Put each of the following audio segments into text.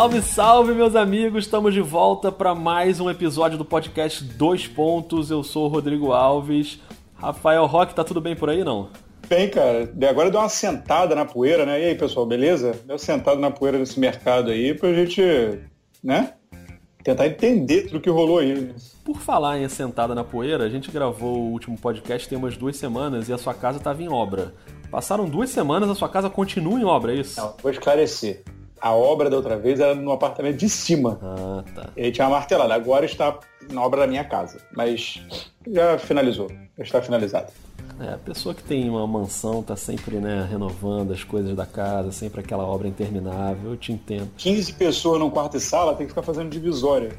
Salve, salve, meus amigos! Estamos de volta para mais um episódio do podcast Dois Pontos. Eu sou o Rodrigo Alves. Rafael Roque, tá tudo bem por aí, não? Bem, cara. Agora deu uma sentada na poeira, né? E aí, pessoal, beleza? Deu sentada na poeira nesse mercado aí pra gente, né? Tentar entender tudo que rolou aí. Por falar em sentada na poeira, a gente gravou o último podcast tem umas duas semanas e a sua casa estava em obra. Passaram duas semanas, a sua casa continua em obra, é isso? Não, vou esclarecer. A obra da outra vez era no apartamento de cima. Ah, tá. E aí tinha uma martelada. Agora está na obra da minha casa. Mas já finalizou. Já está finalizado. É, a pessoa que tem uma mansão tá sempre, né, renovando as coisas da casa, sempre aquela obra interminável, eu te entendo. 15 pessoas num quarto e sala, tem que ficar fazendo divisória.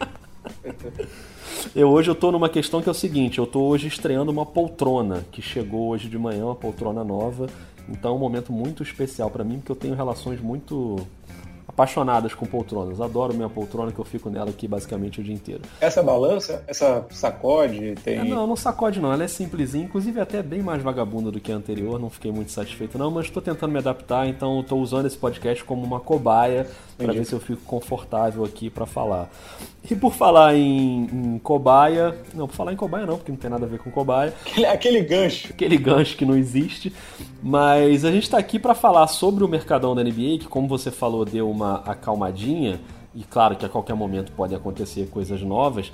eu hoje eu tô numa questão que é o seguinte, eu tô hoje estreando uma poltrona, que chegou hoje de manhã, uma poltrona nova, então é um momento muito especial para mim, porque eu tenho relações muito apaixonadas com poltronas. Adoro minha poltrona que eu fico nela aqui basicamente o dia inteiro. Essa balança, essa sacode, tem. É, não, não sacode não, ela é simplesinha, inclusive até bem mais vagabunda do que a anterior, não fiquei muito satisfeito não, mas estou tentando me adaptar, então estou usando esse podcast como uma cobaia para ver se eu fico confortável aqui para falar. E por falar em, em, cobaia, não, por falar em cobaia não, porque não tem nada a ver com cobaia. Aquele, aquele gancho. Aquele gancho que não existe, mas a gente está aqui para falar sobre o mercadão da NBA, que como você falou, deu uma acalmadinha, e claro que a qualquer momento podem acontecer coisas novas,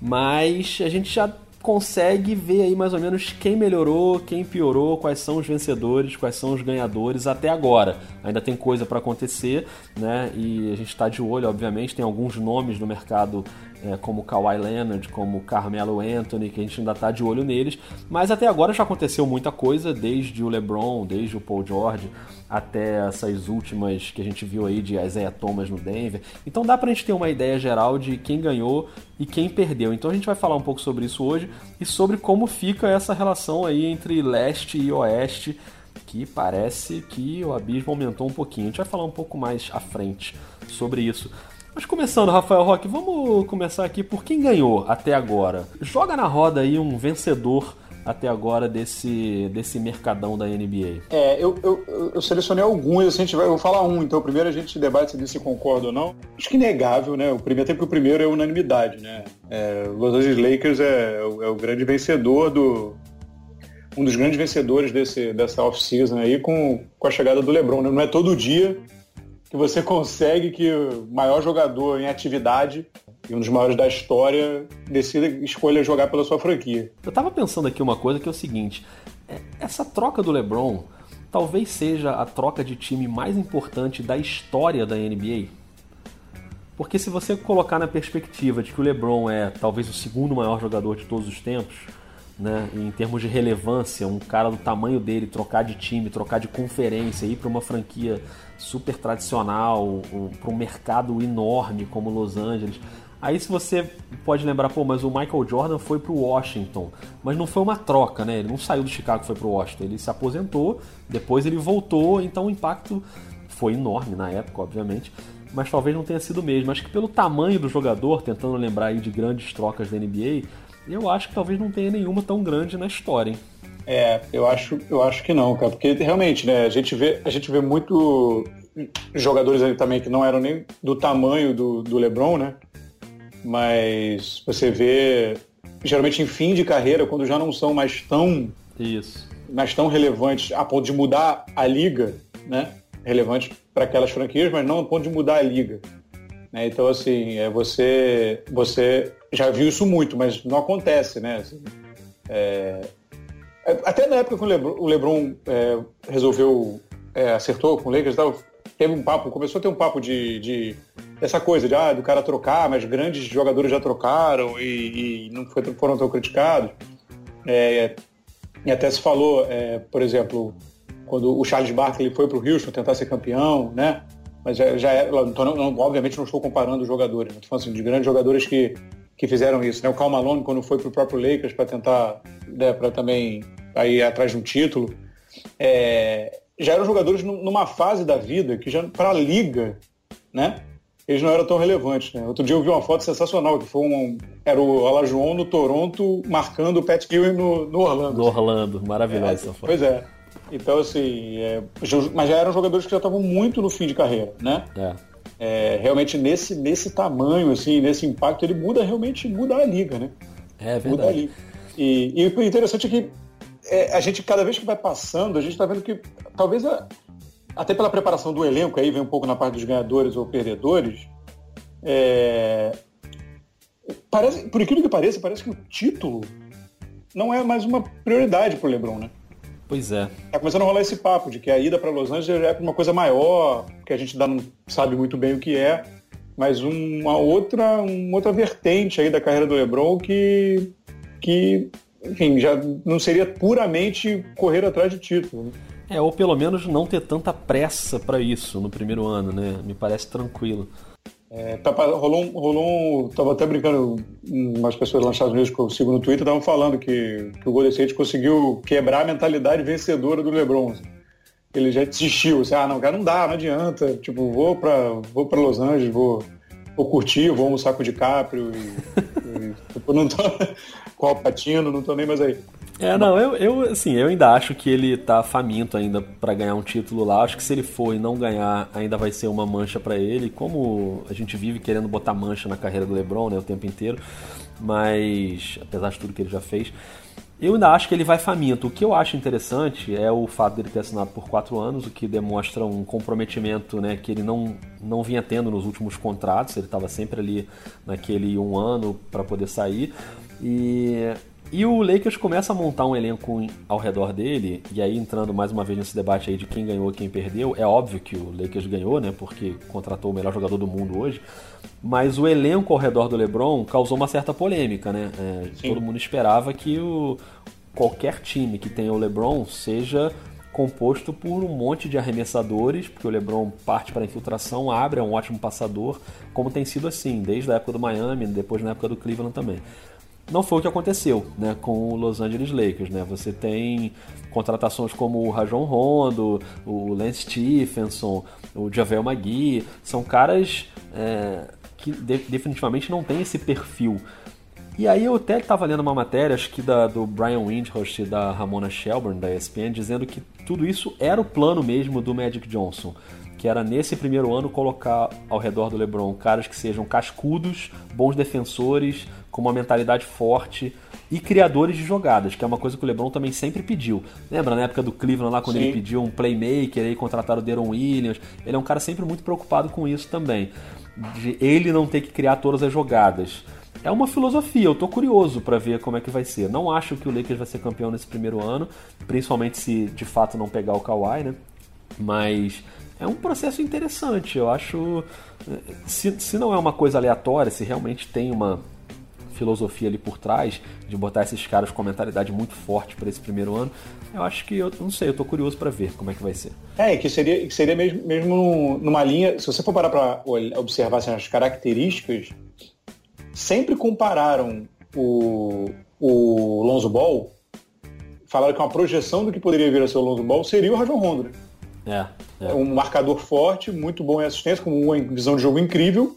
mas a gente já consegue ver aí mais ou menos quem melhorou, quem piorou, quais são os vencedores, quais são os ganhadores até agora. Ainda tem coisa para acontecer, né? E a gente está de olho, obviamente, tem alguns nomes no mercado é, como Kawhi Leonard, como Carmelo Anthony, que a gente ainda está de olho neles, mas até agora já aconteceu muita coisa, desde o LeBron, desde o Paul George, até essas últimas que a gente viu aí de Isaiah Thomas no Denver. Então dá pra gente ter uma ideia geral de quem ganhou e quem perdeu. Então a gente vai falar um pouco sobre isso hoje e sobre como fica essa relação aí entre leste e oeste, que parece que o abismo aumentou um pouquinho. A gente vai falar um pouco mais à frente sobre isso. Mas começando, Rafael Roque, vamos começar aqui por quem ganhou até agora. Joga na roda aí um vencedor até agora desse, desse mercadão da NBA? É, eu, eu, eu selecionei alguns, assim, a gente vai, eu vou falar um, então primeiro a gente debate se se concorda ou não. Acho que inegável, né? O primeiro, até porque o primeiro é unanimidade, né? É, Los Angeles Lakers é, é, o, é o grande vencedor do, um dos grandes vencedores desse, dessa off-season aí com, com a chegada do LeBron. Né? Não é todo dia que você consegue que o maior jogador em atividade e um dos maiores da história decida escolha jogar pela sua franquia. Eu tava pensando aqui uma coisa que é o seguinte: é, essa troca do LeBron talvez seja a troca de time mais importante da história da NBA. Porque se você colocar na perspectiva de que o LeBron é talvez o segundo maior jogador de todos os tempos, né, em termos de relevância, um cara do tamanho dele trocar de time, trocar de conferência, ir para uma franquia super tradicional, para um mercado enorme como Los Angeles, Aí se você pode lembrar, pô, mas o Michael Jordan foi pro Washington, mas não foi uma troca, né? Ele não saiu do Chicago foi pro Washington, ele se aposentou, depois ele voltou, então o impacto foi enorme na época, obviamente, mas talvez não tenha sido mesmo. Acho que pelo tamanho do jogador, tentando lembrar aí de grandes trocas da NBA, eu acho que talvez não tenha nenhuma tão grande na história, hein? É, eu acho, eu acho que não, cara, porque realmente, né, a gente vê, a gente vê muito jogadores aí também que não eram nem do tamanho do, do LeBron, né? mas você vê geralmente em fim de carreira, quando já não são mais tão isso mais tão relevantes a ponto de mudar a liga, né? Relevante para aquelas franquias, mas não a ponto de mudar a liga. Né? Então assim, é, você você já viu isso muito, mas não acontece, né? Assim, é até na época que o Lebron, o Lebron é, resolveu é, acertou com o Lakers, teve um papo, começou a ter um papo de, de essa coisa de ah, do cara trocar, mas grandes jogadores já trocaram e, e não foi, foram tão criticados. É, e até se falou, é, por exemplo, quando o Charles Barkley foi para o Houston tentar ser campeão, né? Mas já, já é, então, não, obviamente não estou comparando os jogadores, estou falando assim, de grandes jogadores que, que fizeram isso. Né? O Cal Malone, quando foi para o próprio Lakers para tentar, né, para também ir atrás de um título, é, já eram jogadores numa fase da vida que já para a liga, né? eles não eram tão relevantes. Né? Outro dia eu vi uma foto sensacional, que foi um. Era o Alajuon no Toronto marcando o Pat Ewing no, no Orlando. No Orlando, maravilhosa é, essa foto. Pois é. Então, assim, é, mas já eram jogadores que já estavam muito no fim de carreira, né? É. é, realmente nesse, nesse tamanho, assim, nesse impacto, ele muda realmente muda a liga, né? É verdade. Muda a liga. E, e o interessante é que é, a gente, cada vez que vai passando, a gente está vendo que talvez a, até pela preparação do elenco, aí vem um pouco na parte dos ganhadores ou perdedores, é, parece, por incrível que pareça, parece que o título não é mais uma prioridade para o LeBron, né? Pois é. Tá começando a rolar esse papo de que a ida para Los Angeles é uma coisa maior, que a gente ainda não sabe muito bem o que é, mas uma outra, uma outra vertente aí da carreira do LeBron que, que enfim, já não seria puramente correr atrás de título. É, ou pelo menos não ter tanta pressa para isso no primeiro ano, né? Me parece tranquilo. É, tá, rolou um, rolou um, tava até brincando, umas pessoas lá nos Estados Unidos que eu sigo no Twitter estavam falando que, que o Golden State conseguiu quebrar a mentalidade vencedora do LeBron. Ele já desistiu, assim, ah, não, cara, não dá, não adianta, tipo, vou para vou para Los Angeles, vou, vou curtir, vou almoçar com o DiCaprio e, e tipo, não tô com o Patino, não tô nem mais aí. É, não, eu, eu, assim, eu ainda acho que ele tá faminto ainda para ganhar um título lá. Acho que se ele for e não ganhar, ainda vai ser uma mancha para ele. Como a gente vive querendo botar mancha na carreira do LeBron, né, o tempo inteiro. Mas, apesar de tudo que ele já fez, eu ainda acho que ele vai faminto. O que eu acho interessante é o fato dele ter assinado por quatro anos, o que demonstra um comprometimento né, que ele não, não vinha tendo nos últimos contratos. Ele estava sempre ali naquele um ano para poder sair. E e o Lakers começa a montar um elenco ao redor dele, e aí entrando mais uma vez nesse debate aí de quem ganhou e quem perdeu, é óbvio que o Lakers ganhou, né, porque contratou o melhor jogador do mundo hoje, mas o elenco ao redor do LeBron causou uma certa polêmica, né? É, todo mundo esperava que o, qualquer time que tenha o LeBron seja composto por um monte de arremessadores, porque o LeBron parte para a infiltração, abre, é um ótimo passador, como tem sido assim, desde a época do Miami, depois na época do Cleveland também. Não foi o que aconteceu né, com o Los Angeles Lakers. Né? Você tem contratações como o Rajon Rondo, o Lance Stephenson, o Javel Magui, são caras é, que de definitivamente não têm esse perfil. E aí eu até estava lendo uma matéria, acho que da, do Brian Windhorst e da Ramona Shelburne, da ESPN, dizendo que tudo isso era o plano mesmo do Magic Johnson que era nesse primeiro ano colocar ao redor do LeBron caras que sejam cascudos, bons defensores, com uma mentalidade forte e criadores de jogadas, que é uma coisa que o LeBron também sempre pediu. Lembra na época do Cleveland lá quando Sim. ele pediu um playmaker e contrataram o Deron Williams? Ele é um cara sempre muito preocupado com isso também, de ele não ter que criar todas as jogadas. É uma filosofia, eu tô curioso para ver como é que vai ser. Não acho que o Lakers vai ser campeão nesse primeiro ano, principalmente se de fato não pegar o Kawhi, né? Mas é um processo interessante. Eu acho. Se, se não é uma coisa aleatória, se realmente tem uma filosofia ali por trás de botar esses caras com mentalidade muito forte para esse primeiro ano, eu acho que eu não sei, eu tô curioso para ver como é que vai ser. É, que seria, que seria mesmo, mesmo numa linha, se você for parar para observar assim, as características, sempre compararam o, o Lonzo Ball, falaram que uma projeção do que poderia vir a ser o Lonzo Ball seria o Rajon Rondo. Né? É, é. Um marcador forte, muito bom em assistência, com uma visão de jogo incrível.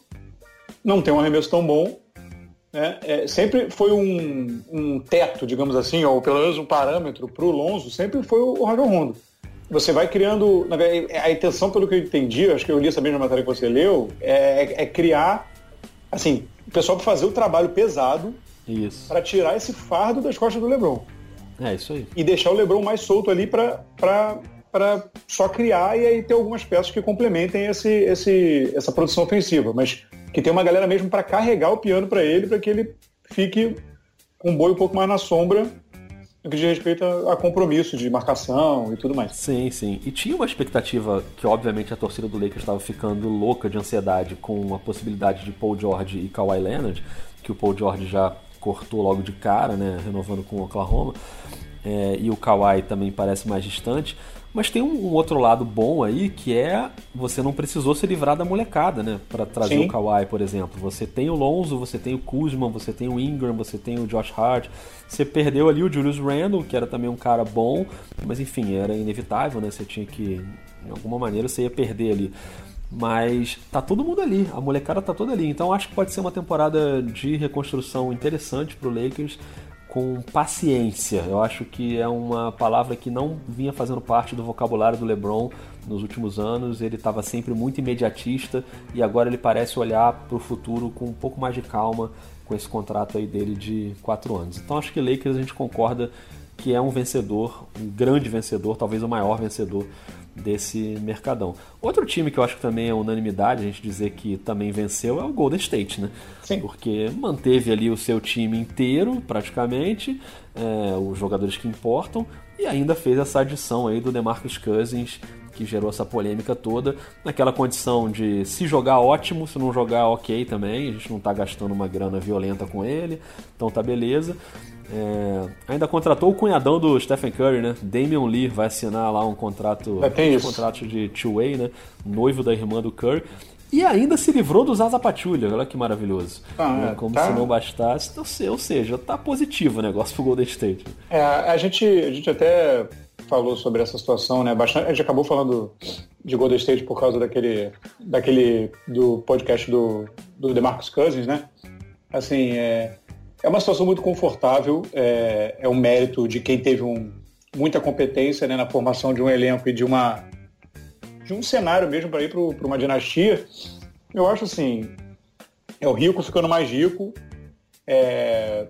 Não tem um arremesso tão bom. Né? É, sempre foi um, um, teto, digamos assim, ou pelo menos um parâmetro para o Lonzo, sempre foi o Rajon Rondo. Você vai criando. A intenção, pelo que eu entendi, acho que eu li essa mesma matéria que você leu, é, é criar. Assim, o pessoal para fazer o trabalho pesado para tirar esse fardo das costas do Lebron. É isso aí. E deixar o Lebron mais solto ali para para só criar e aí ter algumas peças que complementem esse, esse, essa produção ofensiva, mas que tem uma galera mesmo para carregar o piano para ele, para que ele fique um boi um pouco mais na sombra no que diz respeito a, a, compromisso de marcação e tudo mais. Sim, sim. E tinha uma expectativa que, obviamente, a torcida do Lakers estava ficando louca de ansiedade com a possibilidade de Paul George e Kawhi Leonard, que o Paul George já cortou logo de cara, né, renovando com o Oklahoma, é, e o Kawhi também parece mais distante. Mas tem um, um, outro lado bom aí que é você não precisou se livrar da molecada, né? Para trazer Sim. o Kawhi, por exemplo. Você tem o Lonzo, você tem o Kuzma, você tem o Ingram, você tem o Josh Hart. Você perdeu ali o Julius Randle, que era também um cara bom, mas enfim, era inevitável, né? Você tinha que, de alguma maneira, você ia perder ali. Mas tá todo mundo ali, a molecada tá toda ali. Então acho que pode ser uma temporada de reconstrução interessante pro Lakers com paciência. Eu acho que é uma palavra que não vinha fazendo parte do vocabulário do LeBron nos últimos anos. Ele estava sempre muito imediatista e agora ele parece olhar para o futuro com um pouco mais de calma com esse contrato aí dele de quatro anos. Então acho que Lakers a gente concorda que é um vencedor, um grande vencedor, talvez o maior vencedor desse mercadão. Outro time que eu acho que também é unanimidade a gente dizer que também venceu é o Golden State, né? Sim. Porque manteve ali o seu time inteiro, praticamente, é, os jogadores que importam, e ainda fez essa adição aí do DeMarcus Cousins, que gerou essa polêmica toda, naquela condição de se jogar ótimo, se não jogar ok também, a gente não tá gastando uma grana violenta com ele, então tá beleza. É, ainda contratou o cunhadão do Stephen Curry, né? Damian Lee vai assinar lá um contrato, um contrato de two-way, né? Noivo da irmã do Curry. E ainda se livrou do Zaza Pachulia, olha que maravilhoso. Ah, né? Como tá. se não bastasse. Então, ou seja, tá positivo o negócio pro Golden State. É, a gente, a gente até falou sobre essa situação, né? Bastante, a gente acabou falando de Golden State por causa daquele, daquele do podcast do, do DeMarcus Cousins, né? Assim, é, é uma situação muito confortável, é, é um mérito de quem teve um, muita competência né, na formação de um elenco e de uma de um cenário mesmo para ir para uma dinastia. Eu acho assim, é o rico ficando mais rico é,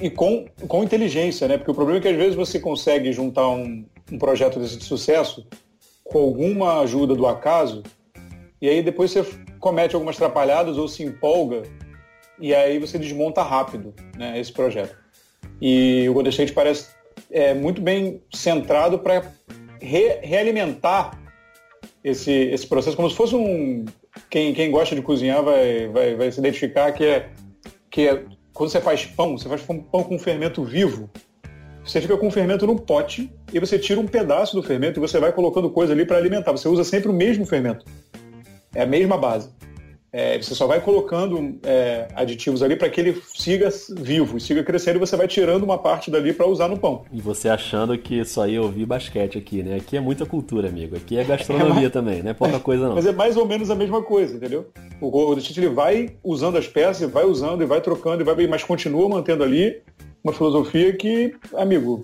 e com, com inteligência, né? Porque o problema é que às vezes você consegue juntar um, um projeto desse de sucesso com alguma ajuda do acaso e aí depois você comete algumas atrapalhadas ou se empolga e aí você desmonta rápido né, esse projeto. E o Golden State parece é, muito bem centrado para re, realimentar esse, esse processo, como se fosse um. Quem, quem gosta de cozinhar vai, vai, vai se identificar que é, que é quando você faz pão, você faz pão com fermento vivo. Você fica com o fermento no pote e você tira um pedaço do fermento e você vai colocando coisa ali para alimentar. Você usa sempre o mesmo fermento. É a mesma base. É, você só vai colocando é, aditivos ali para que ele siga vivo, siga crescendo e você vai tirando uma parte dali para usar no pão. E você achando que só ia ouvir basquete aqui, né? Aqui é muita cultura, amigo. Aqui é gastronomia é, também, não é pouca coisa não. Mas é mais ou menos a mesma coisa, entendeu? O State ele vai usando as peças, vai usando e vai trocando, e vai, mas continua mantendo ali uma filosofia que, amigo,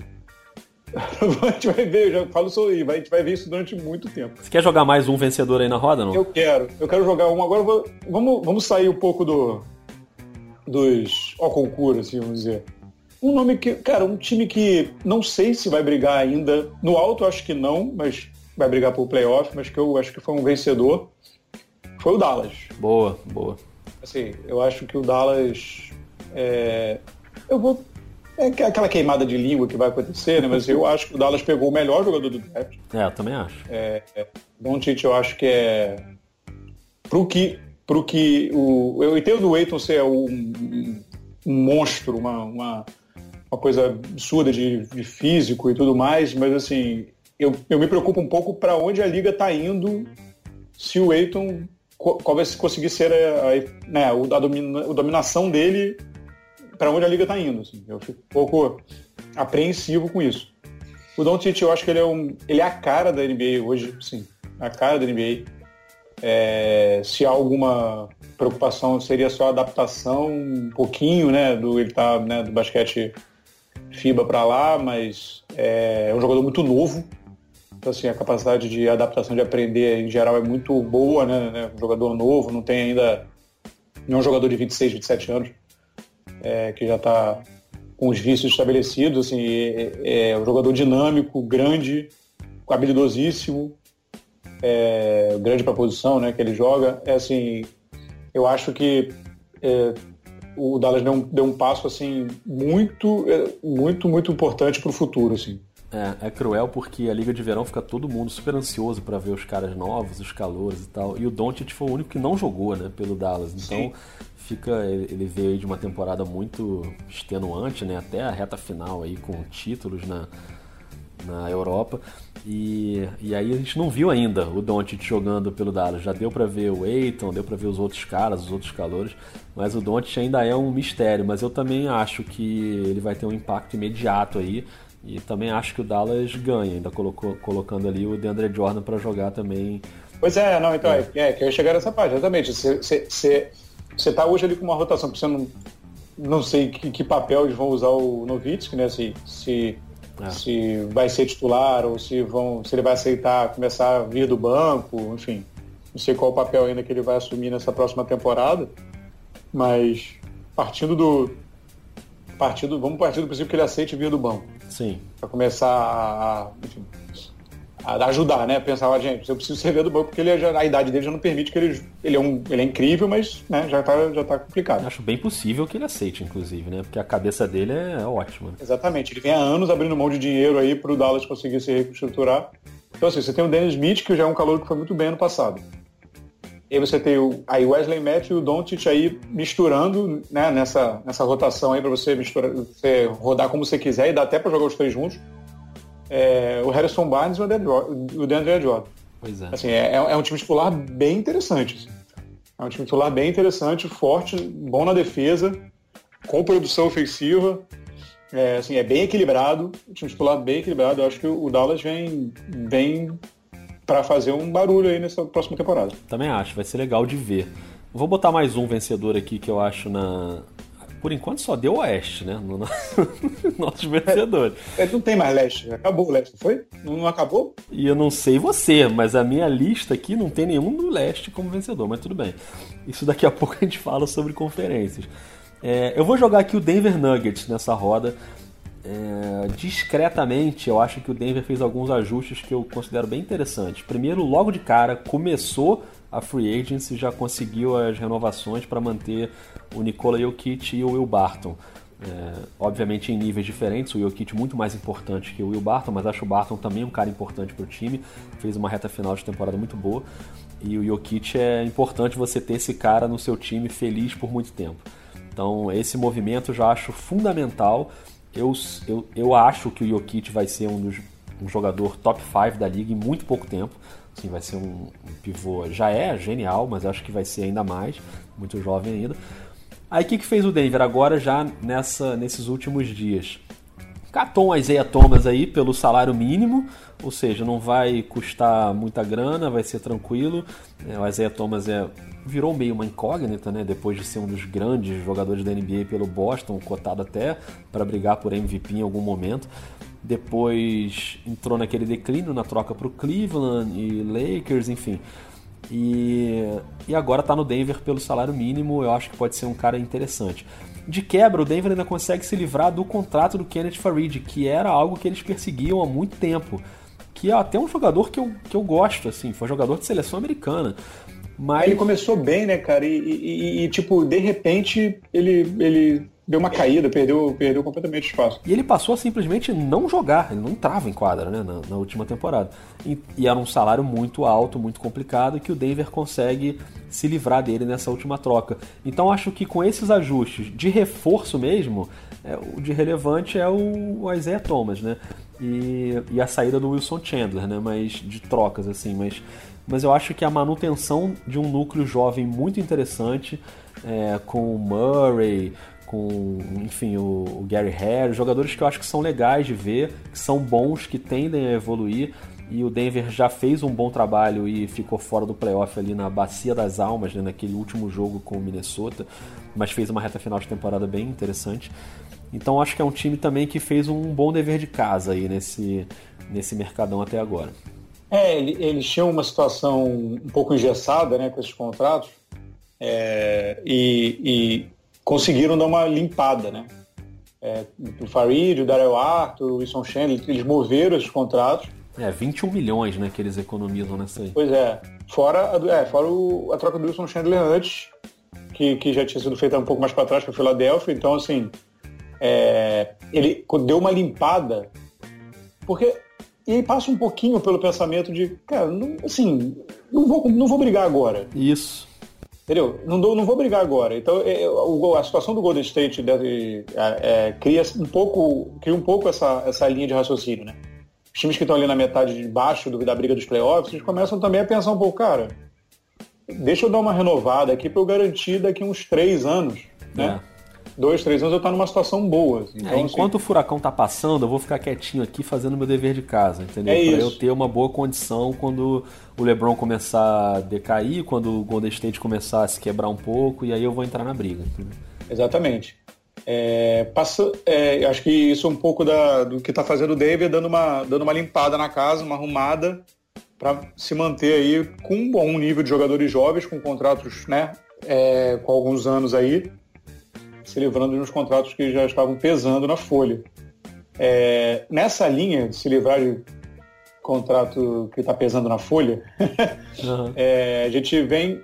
a gente vai ver, eu já falo sobre isso, a gente vai ver isso durante muito tempo. Você quer jogar mais um vencedor aí na roda, não? Eu quero, eu quero jogar um. Agora vou, vamos, vamos sair um pouco do dos ó concurso, assim, vamos dizer. Um nome que, cara, um time que não sei se vai brigar ainda. No alto acho que não, mas vai brigar por playoff, mas que eu acho que foi um vencedor. Foi o Dallas. Boa, boa. Assim, eu acho que o Dallas. É, eu vou é aquela queimada de língua que vai acontecer, né? Mas eu acho que o Dallas pegou o melhor jogador do draft. É, eu também acho. É, é, Doncic eu acho que é pro que pro que o eu entendo o Aiton ser um, um, monstro, uma, uma, uma coisa absurda de, de, físico e tudo mais, mas assim eu, eu me preocupo um pouco para onde a liga está indo se o Aiton qual vai conseguir ser a, a, né, a, domina, a dominação dele para onde a liga está indo. Assim. Eu fico um pouco apreensivo com isso. O Doncic, eu acho que ele é, um, ele é a cara da NBA hoje, sim. A cara da NBA. É, se há alguma preocupação, seria só a adaptação um pouquinho, né? Do, ele tá né, do basquete FIBA para lá, mas é, é um jogador muito novo. Então, assim, a capacidade de adaptação, de aprender em geral é muito boa, né? né um jogador novo, não tem ainda. Não é um jogador de 26, 27 anos é, que já está com os vícios estabelecidos, assim, é, é um jogador dinâmico, grande, habilidosíssimo, é, grande para a posição né, que ele joga. É assim, eu acho que é, o Dallas deu um, deu um passo assim muito, é, muito, muito importante para o futuro, assim. É, é cruel porque a Liga de Verão fica todo mundo super ansioso para ver os caras novos, os calores e tal. E o Doncic foi o único que não jogou, né, pelo Dallas. Então, Sim fica ele veio de uma temporada muito extenuante, né, até a reta final aí com títulos na, na Europa. E, e aí a gente não viu ainda o Doncic jogando pelo Dallas. Já deu para ver o Aiton, deu para ver os outros caras, os outros calores, mas o Doncic ainda é um mistério, mas eu também acho que ele vai ter um impacto imediato aí. E também acho que o Dallas ganha, ainda colocou, colocando ali o DeAndre Jordan para jogar também. Pois é, não, então é, é, é que eu ia chegar nessa parte, exatamente. Você você está hoje ali com uma rotação, porque você não. não sei que, que, papel eles vão usar o Novitsky, né? Se, se, é. se vai ser titular ou se, vão, se ele vai aceitar começar a vir do banco, enfim. Não sei qual o papel ainda que ele vai assumir nessa próxima temporada, mas partindo do. Partindo, vamos partir do princípio que ele aceite vir do banco. Sim. Para começar a, enfim, ajudar, né? Pensar, gente, eu preciso ser do banco porque ele já, a idade dele já não permite que ele. Ele é, um, ele é incrível, mas né, já, tá, já tá complicado. Acho bem possível que ele aceite, inclusive, né? Porque a cabeça dele é ótima. Exatamente. Ele vem há anos abrindo mão de dinheiro aí para o Dallas conseguir se reestruturar. Então, assim, você tem o Dennis Smith, que já é um calor que foi muito bem ano passado. E aí você tem o aí Wesley Matthews e o Doncic aí misturando né, nessa, nessa rotação aí para você misturar, você rodar como você quiser e dá até para jogar os três juntos é, o Harrison Barnes e o DeAndre Jordan. Pois é. Assim, é, é um time titular bem interessante. Assim. É um time titular bem interessante, forte, bom na defesa, com produção ofensiva. É, assim, é bem equilibrado, um time titular bem equilibrado. Eu acho que o Dallas vem, vem para fazer um barulho aí nessa próxima temporada. Também acho, vai ser legal de ver. Vou botar mais um vencedor aqui que eu acho na, por enquanto só deu Oeste, né? No nosso, nossos vencedores. É, não tem mais Leste, acabou o Leste, foi? Não, não, acabou? E eu não sei você, mas a minha lista aqui não tem nenhum do Leste como vencedor, mas tudo bem. Isso daqui a pouco a gente fala sobre conferências. É, eu vou jogar aqui o Denver Nuggets nessa roda. É, discretamente, eu acho que o Denver fez alguns ajustes que eu considero bem interessantes. Primeiro, logo de cara, começou a free agency já conseguiu as renovações para manter o Nikola Jokic e o Will Barton. É, obviamente em níveis diferentes, o Jokic muito mais importante que o Will Barton, mas acho o Barton também um cara importante para o time, fez uma reta final de temporada muito boa, e o Jokic é importante você ter esse cara no seu time feliz por muito tempo. Então esse movimento eu já acho fundamental, eu, eu, eu acho que o Jokic vai ser um, dos, um jogador top 5 da liga em muito pouco tempo, Sim, vai ser um, um, pivô. Já é genial, mas acho que vai ser ainda mais. Muito jovem ainda. Aí o que, que fez o Denver agora, já nessa, nesses últimos dias? Catou um Isaiah Thomas aí pelo salário mínimo, ou seja, não vai custar muita grana, vai ser tranquilo. É, o Isaiah Thomas é, virou meio uma incógnita, né? Depois de ser um dos grandes jogadores da NBA pelo Boston, cotado até para brigar por MVP em algum momento depois entrou naquele declínio na troca para o Cleveland e Lakers, enfim. E, e agora está no Denver pelo salário mínimo, eu acho que pode ser um cara interessante. De quebra, o Denver ainda consegue se livrar do contrato do Kenneth Farid, que era algo que eles perseguiam há muito tempo. Que é até um jogador que eu, que eu gosto, assim, foi jogador de seleção americana. Mas... Ele começou bem, né, cara? E, e, e, tipo, de repente, ele, ele deu uma caída, perdeu, perdeu completamente espaço. E ele passou a simplesmente não jogar, ele não entrava em quadra né, na, na última temporada. E, e, era um salário muito alto, muito complicado, que o Denver consegue se livrar dele nessa última troca. Então acho que com esses ajustes de reforço mesmo, é, o de relevante é o, o Isaiah Thomas, né? E, e a saída do Wilson Chandler, né? Mas de trocas, assim, mas mas eu acho que a manutenção de um núcleo jovem muito interessante, é, com o Murray, com, enfim, o, o Gary Harris, jogadores que eu acho que são legais de ver, que são bons, que tendem a evoluir. E o Denver já fez um bom trabalho e ficou fora do playoff ali na Bacia das Almas, né, naquele último jogo com o Minnesota, mas fez uma reta final de temporada bem interessante. Então acho que é um time também que fez um bom dever de casa aí nesse, nesse mercadão até agora. É, eles tinham uma situação um pouco engessada né, com esses contratos. É, e, e, conseguiram dar uma limpada, né? É, o Farid, o Daryl Arthur, o Wilson Chandler, eles moveram esses contratos. É, 21 milhões, né, que eles economizam nessa aí. Pois é. Fora, a, é, fora o, a troca do Wilson Chandler antes, que, que já tinha sido feita um pouco mais para trás para Filadélfia. Então, assim, é, ele deu uma limpada, porque e aí passa um pouquinho pelo pensamento de, cara, não, assim, não vou, não vou brigar agora. Isso. Entendeu? Não, não vou brigar agora. Então, é, é a situação do Golden State deve, é, é, cria um pouco, cria um pouco essa, essa linha de raciocínio, né? Os times que estão ali na metade de baixo do, da briga dos playoffs, eles começam também a pensar um pouco, cara, deixa eu dar uma renovada aqui para eu garantir daqui uns três anos, né? É dois, três anos eu estou numa situação boa. Assim. Então, é, enquanto assim, o furacão tá passando, eu vou ficar quietinho aqui fazendo meu dever de casa, entendeu? É para eu ter uma boa condição quando o LeBron começar a decair, quando o Golden State começar a se quebrar um pouco, e aí eu vou entrar na briga. Entendeu? Exatamente. É, passa, é, acho que isso é um pouco da, do que está fazendo o David, dando uma, dando uma limpada na casa, uma arrumada, para se manter aí com um bom nível de jogadores jovens, com contratos né, é, com alguns anos aí, se livrando de uns contratos que já estavam pesando na folha. É, nessa linha de se livrar de contrato que está pesando na folha, uhum. é, a gente vem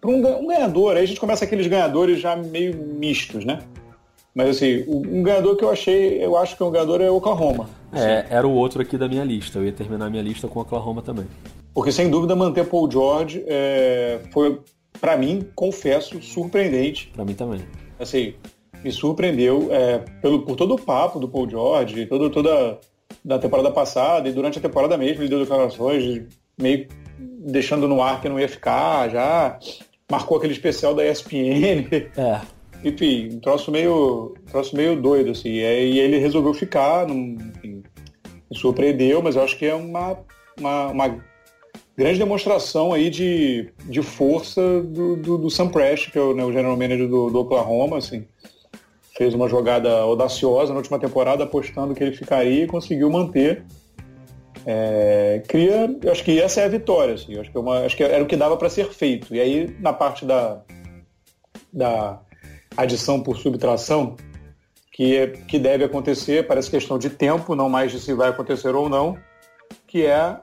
para um, um, ganhador, aí a gente começa aqueles ganhadores já meio mistos, né? Mas assim, um ganhador que eu achei, eu acho que um ganhador é o Oklahoma. É, era o outro aqui da minha lista. Eu ia terminar minha lista com o Oklahoma também. Porque sem dúvida manter Paul George é, foi, para mim, confesso, surpreendente. Para mim também. Assim, me surpreendeu é, pelo, por todo o papo do Paul George, todo, toda da temporada passada e durante a temporada mesmo ele deu declarações meio deixando no ar que não ia ficar já. Marcou aquele especial da ESPN. É enfim, um troço meio, um troço meio doido, assim. E ele resolveu ficar, não, enfim, me surpreendeu, mas eu acho que é uma, uma, uma grande demonstração aí de, de força do, do, do Sam Prest, que é o, né, o general manager do, do Oklahoma, assim. Fez uma jogada audaciosa na última temporada, apostando que ele ficaria e conseguiu manter. É, cria, eu acho que essa é a vitória, assim, acho que, é uma, acho que era o que dava para ser feito. E aí, na parte da, da adição por subtração, que, é, que deve acontecer, parece questão de tempo, não mais de se vai acontecer ou não, que é a,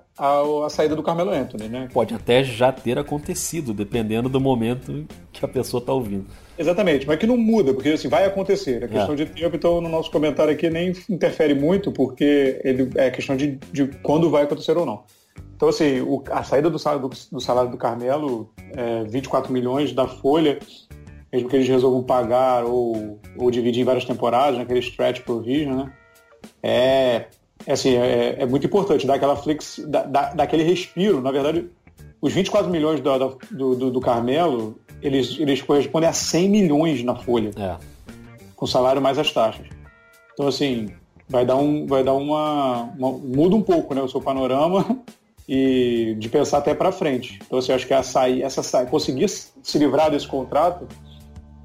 a saída do Carmelo Anthony, né? Pode até já ter acontecido, dependendo do momento que a pessoa está ouvindo. Exatamente, mas que não muda, porque assim, vai acontecer. É questão é. de tempo, então no nosso comentário aqui nem interfere muito, porque ele é questão de, de quando vai acontecer ou não. Então, assim, o, a saída do salário do, do, salário do Carmelo, é, 24 milhões da Folha, mesmo que eles resolvam pagar ou, ou dividir em várias temporadas, naquele stretch provision, né? É, é assim, é, é, muito importante dar aquela flex, da, da, daquele respiro. Na verdade, os 24 milhões do, do, do, do Carmelo, eles, eles correspondem a 100 milhões na folha, é. com salário mais as taxas. Então, assim, vai dar, um, vai dar uma, uma muda um pouco, né, o seu panorama e de pensar até para frente. Então, assim, acho que a sair, essa sair, conseguir se livrar desse contrato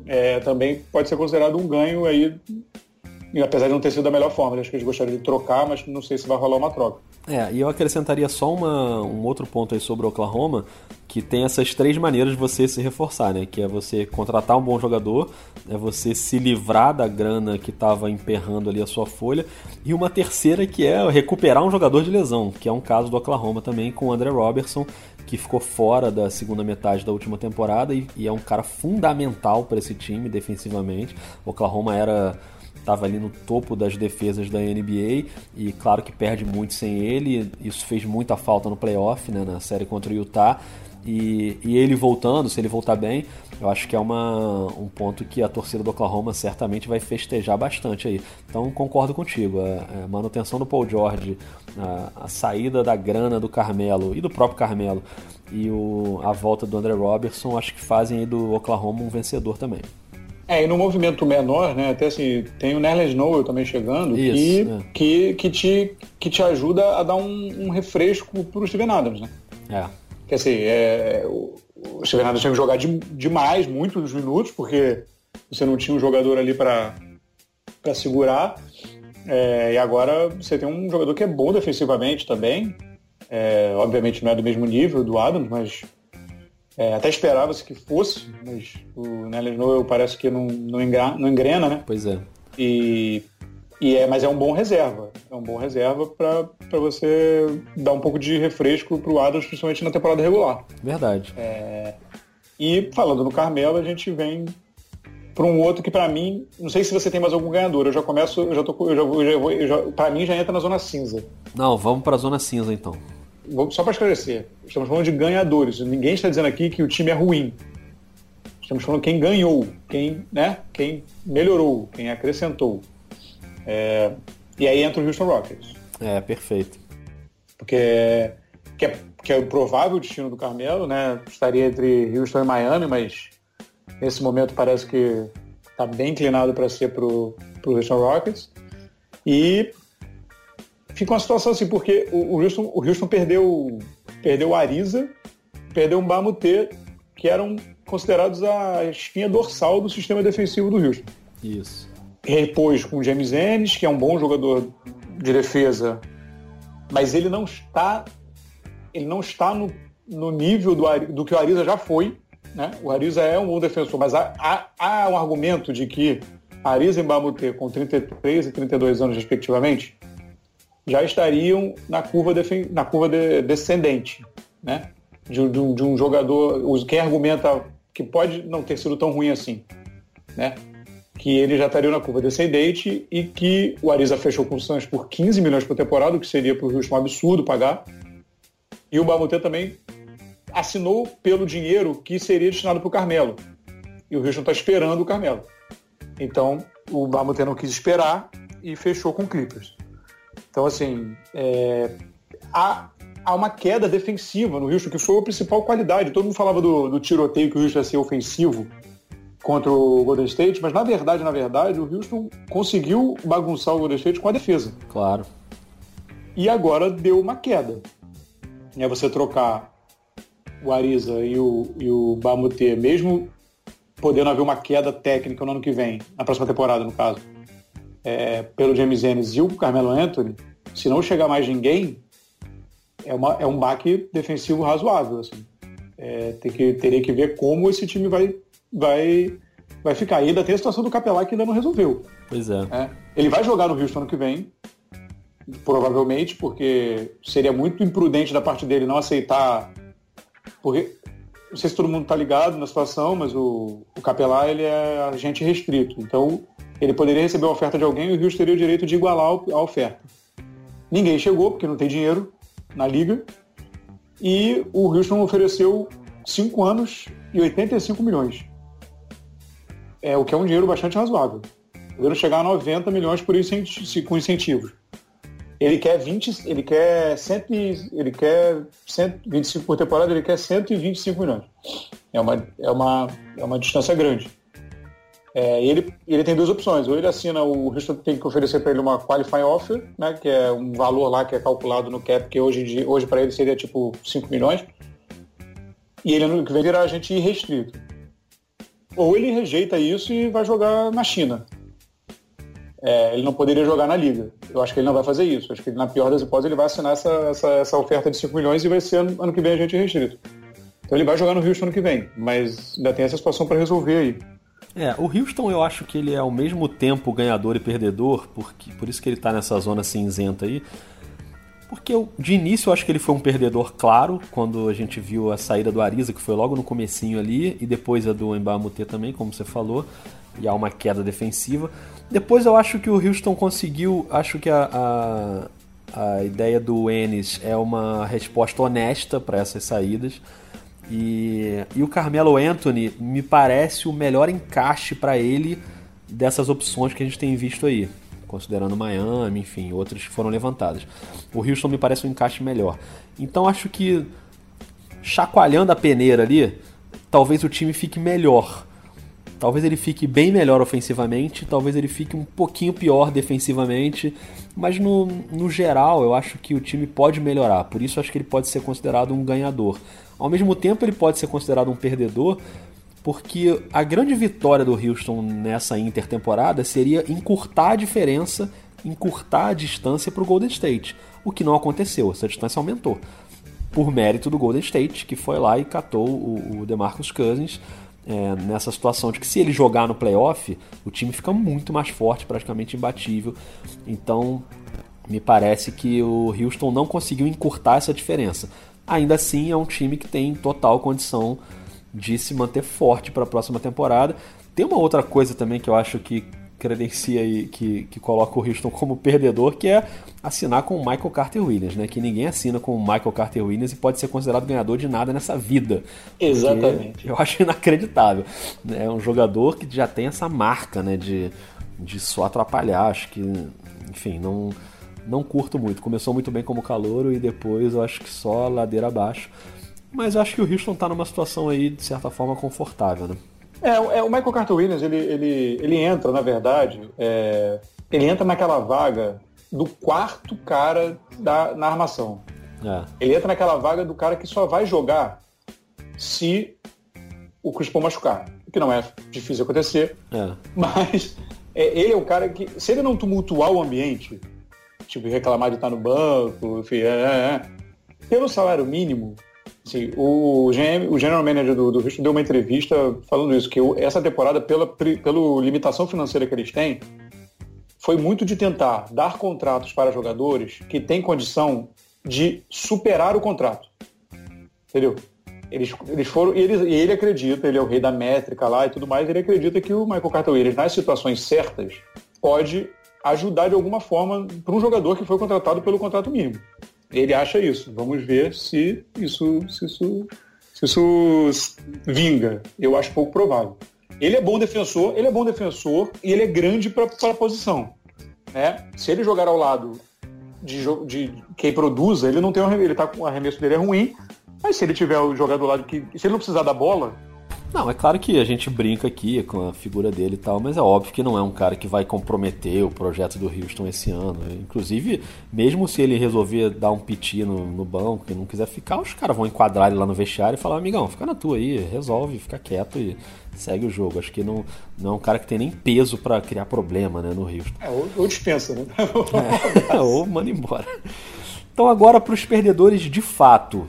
é, também pode ser considerado um ganho aí, apesar de não ter sido da melhor forma. Acho que eles gostariam de trocar, mas não sei se vai rolar uma troca. É, e eu acrescentaria só uma, um outro ponto aí sobre o Oklahoma, que tem essas três maneiras de você se reforçar, né? Que é você contratar um bom jogador, é você se livrar da grana que estava emperrando ali a sua folha, e uma terceira que é recuperar um jogador de lesão, que é um caso do Oklahoma também com o André Robertson, que ficou fora da segunda metade da última temporada e, e é um cara fundamental para esse time defensivamente. O Oklahoma era estava ali no topo das defesas da NBA e claro que perde muito sem ele. Isso fez muita falta no playoff, né, na série contra o Utah. E, e, ele voltando, se ele voltar bem, eu acho que é uma, um ponto que a torcida do Oklahoma certamente vai festejar bastante aí. Então concordo contigo. A, a manutenção do Paul George, a, a, saída da grana do Carmelo e do próprio Carmelo e o, a volta do André Robertson acho que fazem do Oklahoma um vencedor também. É, e no movimento menor, né, até assim, tem o Nerlens Noel também chegando, Isso, que, é. que, que, te, que te ajuda a dar um, um refresco pro Steven Adams, né? É. Que assim, é, o, o Steven Adams tinha que jogar de, demais, muitos minutos, porque você não tinha um jogador ali para segurar. É, e agora você tem um jogador que é bom defensivamente também. É, obviamente não é do mesmo nível do Adams, mas é, até esperava-se que fosse, mas o Nelly Noel parece que não, não, engrena, não engrena, né? Pois é. E, e é, mas é um bom reserva. É um bom reserva para você dar um pouco de refresco para o Adams, principalmente na temporada regular. Verdade. É, e falando no Carmelo, a gente vem para um outro que para mim, não sei se você tem mais algum ganhador. Eu já começo, eu já tô, eu já, eu já, eu já para mim já entra na zona cinza. Não, vamos para a zona cinza então só para esclarecer, estamos falando de ganhadores. Ninguém está dizendo aqui que o time é ruim. Estamos falando quem ganhou, quem, né, quem melhorou, quem acrescentou. É, e aí entra o Houston Rockets. É, perfeito. Porque que é, que é o provável destino do Carmelo, né? Estaria entre Houston e Miami, mas nesse momento parece que está bem inclinado para ser para o Houston Rockets. E fica uma situação assim, porque o, Houston, o Houston perdeu, perdeu o Ariza, perdeu o Bamutê, que eram considerados a espinha dorsal do sistema defensivo do Houston. Isso. repôs com o James Ennis, que é um bom jogador de defesa, mas ele não está ele não está no, no nível do, do que o Ariza já foi. Né? O Ariza é um bom defensor, mas há, há, há um argumento de que Ariza e Mbamute, com 33 e 32 anos respectivamente, já estariam na curva, na curva de, descendente. Né? De, de, de um jogador, quem argumenta que pode não ter sido tão ruim assim, né? que ele já estaria na curva descendente e que o Ariza fechou com o Santos por 15 milhões por temporada, o que seria para o Houston um absurdo pagar. E o Bamutê também assinou pelo dinheiro que seria destinado para o Carmelo. E o Houston está esperando o Carmelo. Então, o Bamutê não quis esperar e fechou com o Clippers. Então, assim, é... há, há uma queda defensiva no Houston, que foi a principal qualidade. Todo mundo falava do, do tiroteio que o Houston ia ser ofensivo contra o Golden State, mas na verdade, na verdade, o Houston conseguiu bagunçar o Golden State com a defesa. Claro. E agora deu uma queda. É você trocar o Ariza e o, e o Bamutê, mesmo podendo haver uma queda técnica no ano que vem, na próxima temporada, no caso, é, pelo James Ennis e o Carmelo Anthony, se não chegar mais ninguém, é, uma, é um baque defensivo razoável. Assim. É, tem que, teria que ver como esse time vai, vai, vai ficar. E ainda tem a situação do Capelá que ainda não resolveu. Pois é. é. Ele vai jogar no Houston ano que vem, provavelmente, porque seria muito imprudente da parte dele não aceitar. Porque não sei se todo mundo está ligado na situação, mas o, o Capelá ele é agente restrito. Então, ele poderia receber a oferta de alguém e o Houston teria o direito de igualar a oferta. Ninguém chegou, porque não tem dinheiro na liga. E o Houston ofereceu 5 anos e 85 milhões. É, o que é um dinheiro bastante razoável. Podendo chegar a 90 milhões por incenti com incentivos. Ele quer 20, ele quer 100, ele quer 125 por temporada, ele quer 125 milhões. É uma, é uma, é uma distância grande. É, ele, ele tem duas opções. Ou ele assina, o Houston tem que oferecer para ele uma qualifying offer, né, que é um valor lá que é calculado no cap, que hoje, hoje para ele seria tipo 5 milhões. E ele ano que vem virar agente irrestrito. Ou ele rejeita isso e vai jogar na China é, ele não poderia jogar na liga. Eu acho que ele não vai fazer isso. Acho que na pior das hipóteses ele vai assinar essa, essa, essa oferta de 5 milhões e vai ser ano, ano que vem a gente restrito. Então ele vai jogar no Houston ano que vem, mas ainda tem essa situação para resolver aí. É, o Houston eu acho que ele é ao mesmo tempo ganhador e perdedor, porque, por isso que ele está nessa zona cinzenta aí. Porque eu, de início eu acho que ele foi um perdedor claro, quando a gente viu a saída do Ariza, que foi logo no comecinho ali, e depois a do Mbamute também, como você falou, e há uma queda defensiva. Depois eu acho que o Houston conseguiu. Acho que a, a, a ideia do Ennis é uma resposta honesta para essas saídas. E, e o Carmelo Anthony me parece o melhor encaixe para ele dessas opções que a gente tem visto aí. Considerando Miami, enfim, outras que foram levantadas. O Houston me parece um encaixe melhor. Então acho que chacoalhando a peneira ali, talvez o time fique melhor. Talvez ele fique bem melhor ofensivamente, talvez ele fique um pouquinho pior defensivamente, mas no, no geral eu acho que o time pode melhorar, por isso acho que ele pode ser considerado um ganhador. Ao mesmo tempo, ele pode ser considerado um perdedor, porque a grande vitória do Houston nessa intertemporada seria encurtar a diferença, encurtar a distância para o Golden State, o que não aconteceu, essa distância aumentou. Por mérito do Golden State, que foi lá e catou o, o DeMarcus Cousins é, nessa situação de que se ele jogar no playoff, o time fica muito mais forte, praticamente imbatível. Então, me parece que o Houston não conseguiu encurtar essa diferença. Ainda assim, é um time que tem total condição de se manter forte para a próxima temporada. Tem uma outra coisa também que eu acho que credencia e que, que coloca o Houston como perdedor, que é assinar com o Michael Carter Williams, né? Que ninguém assina com o Michael Carter Williams e pode ser considerado ganhador de nada nessa vida. Exatamente. Eu acho inacreditável. É um jogador que já tem essa marca, né? De, de só atrapalhar. Acho que, enfim, não, não curto muito. Começou muito bem como calouro e depois eu acho que só ladeira abaixo. Mas eu acho que o Houston está numa situação aí, de certa forma, confortável, né? É, é, o Michael Carter Williams, ele, ele, ele entra, na verdade, é, ele entra naquela vaga do quarto cara da, na armação. É. Ele entra naquela vaga do cara que só vai jogar se o Chris Paul machucar. O que não é difícil acontecer, é. mas é, ele é o cara que, se ele não tumultuar o ambiente, tipo, reclamar de estar no banco, enfim, é, é, é pelo salário mínimo, assim, o, GM, o general manager do, do Houston deu uma entrevista falando isso, que essa temporada, pela, pela limitação financeira que eles têm, foi muito de tentar dar contratos para jogadores que têm condição de superar o contrato. Entendeu? Eles, eles foram, e ele, ele acredita, ele é o rei da métrica lá e tudo mais, ele acredita que o Michael Carter Williams, nas situações certas, pode ajudar de alguma forma para um jogador que foi contratado pelo contrato mínimo. Ele acha isso. Vamos ver se isso, se isso, se isso vinga. Eu acho pouco provável. Ele é bom defensor, ele é bom defensor e ele é grande para a posição. Né? Se ele jogar ao lado de, de quem produza, ele não tem um, ele tá com o arremesso dele é ruim, mas se ele tiver o jogador do lado que. Se ele não precisar da bola. Não, é claro que a gente brinca aqui com a figura dele e tal, mas é óbvio que não é um cara que vai comprometer o projeto do Houston esse ano. Inclusive, mesmo se ele resolver dar um piti no, no banco e não quiser ficar, os caras vão enquadrar ele lá no vestiário e falar, amigão, fica na tua aí, resolve, fica quieto e segue o jogo. Acho que não, não é um cara que tem nem peso para criar problema né, no Houston. É, ou, ou dispensa, né? é, ou manda embora. Então agora para os perdedores de fato.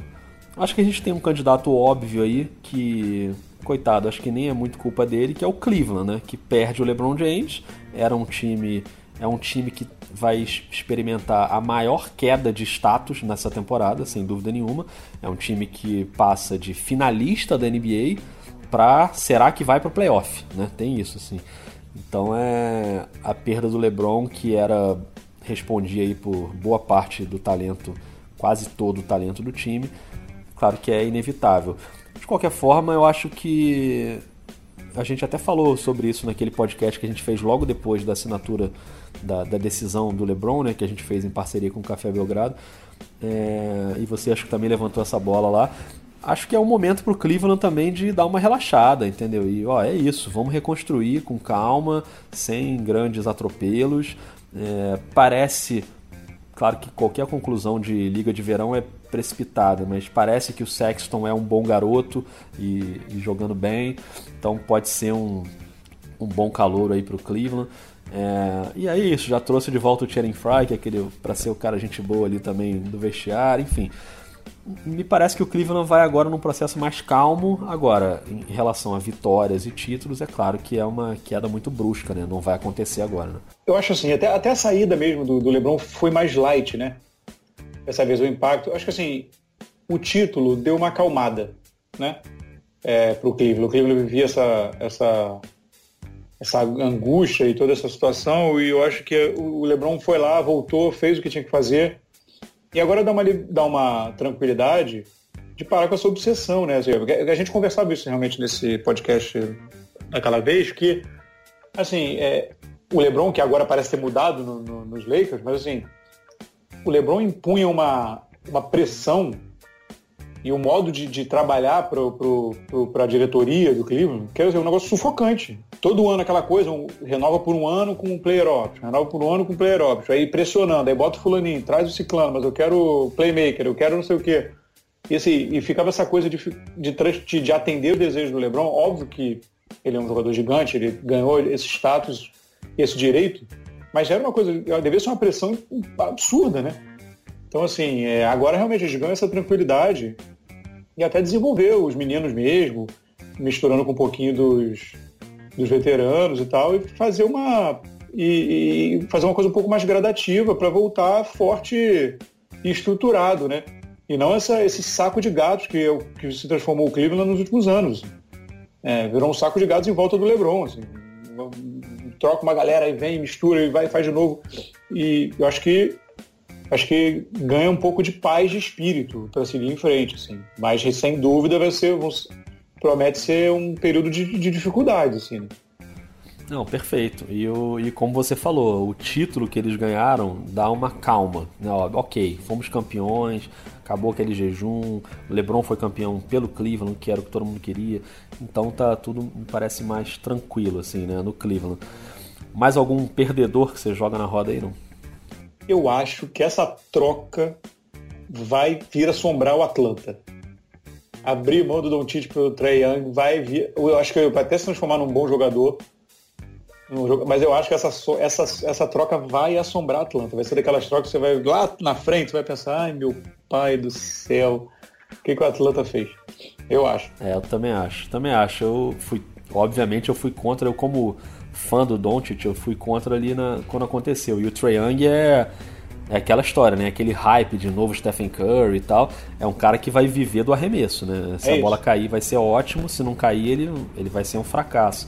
Acho que a gente tem um candidato óbvio aí que, coitado, acho que nem é muito culpa dele, que é o Cleveland, né? Que perde o LeBron James. Era um time, é um time que vai experimentar a maior queda de status nessa temporada, sem dúvida nenhuma. É um time que passa de finalista da NBA para será que vai para playoff, né? Tem isso assim. Então é a perda do LeBron que era respondia aí por boa parte do talento, quase todo o talento do time Claro que é inevitável. De qualquer forma, eu acho que a gente até falou sobre isso naquele podcast que a gente fez logo depois da assinatura da, da decisão do LeBron, né, que a gente fez em parceria com o Café Belgrado. É, e você acho que também levantou essa bola lá. Acho que é um momento para o Cleveland também de dar uma relaxada, entendeu? E ó, é isso, vamos reconstruir com calma, sem grandes atropelos. É, parece Claro que qualquer conclusão de liga de verão é precipitada, mas parece que o Sexton é um bom garoto e, e jogando bem, então pode ser um, um bom calor aí para o Cleveland. É, e aí isso, já trouxe de volta o Channing Fry, que é aquele para ser o cara gente boa ali também do vestiário, enfim me parece que o Cleveland vai agora num processo mais calmo. Agora, em relação a vitórias e títulos, é claro que é uma queda muito brusca, né? Não vai acontecer agora, né? Eu acho assim, até, até a saída mesmo do, do LeBron foi mais light, né? Dessa vez o impacto. Acho que assim, o título deu uma acalmada, né? É, pro Cleveland. O Cleveland vivia essa, essa, essa angústia e toda essa situação, e eu acho que o LeBron foi lá, voltou, fez o que tinha que fazer e agora dá uma, dá uma tranquilidade de parar com essa obsessão, né? Assim, a gente conversava isso realmente nesse podcast daquela vez, que, assim, é, o LeBron, que agora parece ter mudado no, no, nos Lakers, mas assim, o LeBron impunha uma, uma pressão e o um modo de, de trabalhar para a diretoria do Cleveland, que é um negócio sufocante. Todo ano aquela coisa, um, renova por um ano com um player option, renova por um ano com um player option, aí pressionando, aí bota o fulaninho, traz o ciclano, mas eu quero playmaker, eu quero não sei o quê. E, assim, e ficava essa coisa de, de, de atender o desejo do LeBron, óbvio que ele é um jogador gigante, ele ganhou esse status, esse direito, mas era uma coisa, devia ser uma pressão absurda, né? Então, assim, é, agora realmente eles ganham essa tranquilidade e até desenvolver os meninos mesmo, misturando com um pouquinho dos, dos veteranos e tal, e fazer uma e, e fazer uma coisa um pouco mais gradativa para voltar forte e estruturado, né? E não essa, esse saco de gatos que, é que se transformou o Cleveland nos últimos anos. É, virou um saco de gatos em volta do LeBron. Assim. Troca uma galera e vem, mistura e vai e faz de novo. E eu acho que acho que ganha um pouco de paz de espírito para seguir em frente, assim. Mas sem dúvida vai ser, promete ser um período de, de dificuldade, assim. Né? Não, perfeito. E, e como você falou, o título que eles ganharam dá uma calma. Né? Ok, fomos campeões, acabou aquele jejum, o LeBron foi campeão pelo Cleveland, que era o que todo mundo queria. Então tá tudo me parece mais tranquilo assim, né, no Cleveland. Mais algum perdedor que você joga na roda aí, não? eu acho que essa troca vai vir assombrar o Atlanta. Abrir mão do Doncic pelo Trey Young vai vir, eu acho que vai até se transformar num bom jogador, Mas eu acho que essa, essa, essa troca vai assombrar a Atlanta. Vai ser daquelas trocas que você vai lá na frente, vai pensar, ai meu pai do céu, o que, que o Atlanta fez? Eu acho. É, eu também acho. Também acho. Eu fui, obviamente, eu fui contra, eu como fã do Doncic, eu fui contra ali na, quando aconteceu. E o Trae Young é é aquela história, né? Aquele hype de novo Stephen Curry e tal. É um cara que vai viver do arremesso, né? Se é a bola cair, vai ser ótimo. Se não cair, ele, ele vai ser um fracasso.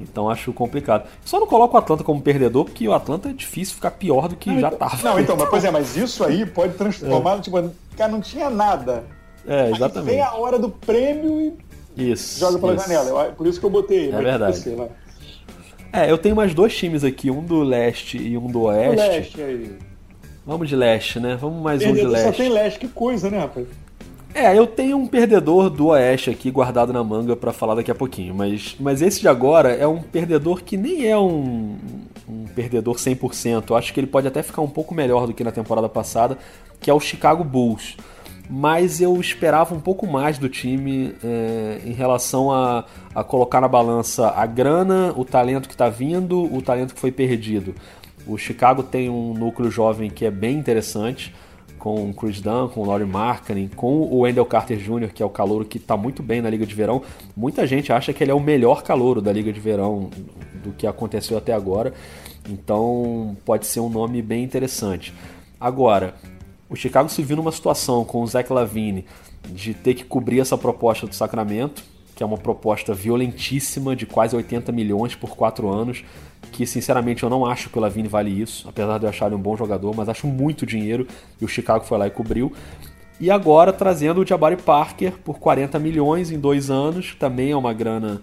Então acho complicado. Só não coloco o Atlanta como perdedor, porque o Atlanta é difícil ficar pior do que não, já então, estava. Não, então, mas, pois é, mas isso aí pode transformar, é. tipo, cara, não tinha nada. É, exatamente. Aí vem a hora do prêmio e isso, joga pela isso. janela. Por isso que eu botei. É verdade. Você, é, eu tenho mais dois times aqui, um do leste e um do oeste. O leste aí. Vamos de leste, né? Vamos mais Perdedor um de leste. Só tem leste, que coisa, né, rapaz? É, eu tenho um perdedor do Oeste aqui guardado na manga para falar daqui a pouquinho, mas, mas esse de agora é um perdedor que nem é um, um perdedor 100%. Eu acho que ele pode até ficar um pouco melhor do que na temporada passada, que é o Chicago Bulls. Mas eu esperava um pouco mais do time é, em relação a, a colocar na balança a grana, o talento que está vindo, o talento que foi perdido. O Chicago tem um núcleo jovem que é bem interessante, com o Chris Dunn, com o Laurie Markkinen, com o Wendell Carter Jr., que é o calouro que está muito bem na Liga de Verão. Muita gente acha que ele é o melhor calouro da Liga de Verão do que aconteceu até agora. Então pode ser um nome bem interessante. Agora, o Chicago se viu numa situação com o Zach Lavine de ter que cobrir essa proposta do Sacramento, que é uma proposta violentíssima de quase 80 milhões por quatro anos que sinceramente eu não acho que o Lavine vale isso, apesar de eu achar ele um bom jogador, mas acho muito dinheiro e o Chicago foi lá e cobriu. E agora trazendo o Jabari Parker por 40 milhões em dois anos, também é uma grana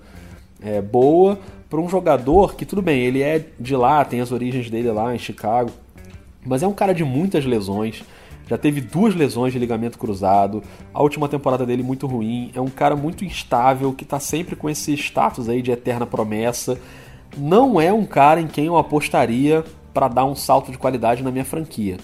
é, boa para um jogador que tudo bem, ele é de lá, tem as origens dele lá em Chicago, mas é um cara de muitas lesões. Já teve duas lesões de ligamento cruzado. A última temporada dele muito ruim. É um cara muito instável que está sempre com esse status aí de eterna promessa não é um cara em quem eu apostaria para dar um salto de qualidade na minha franquia.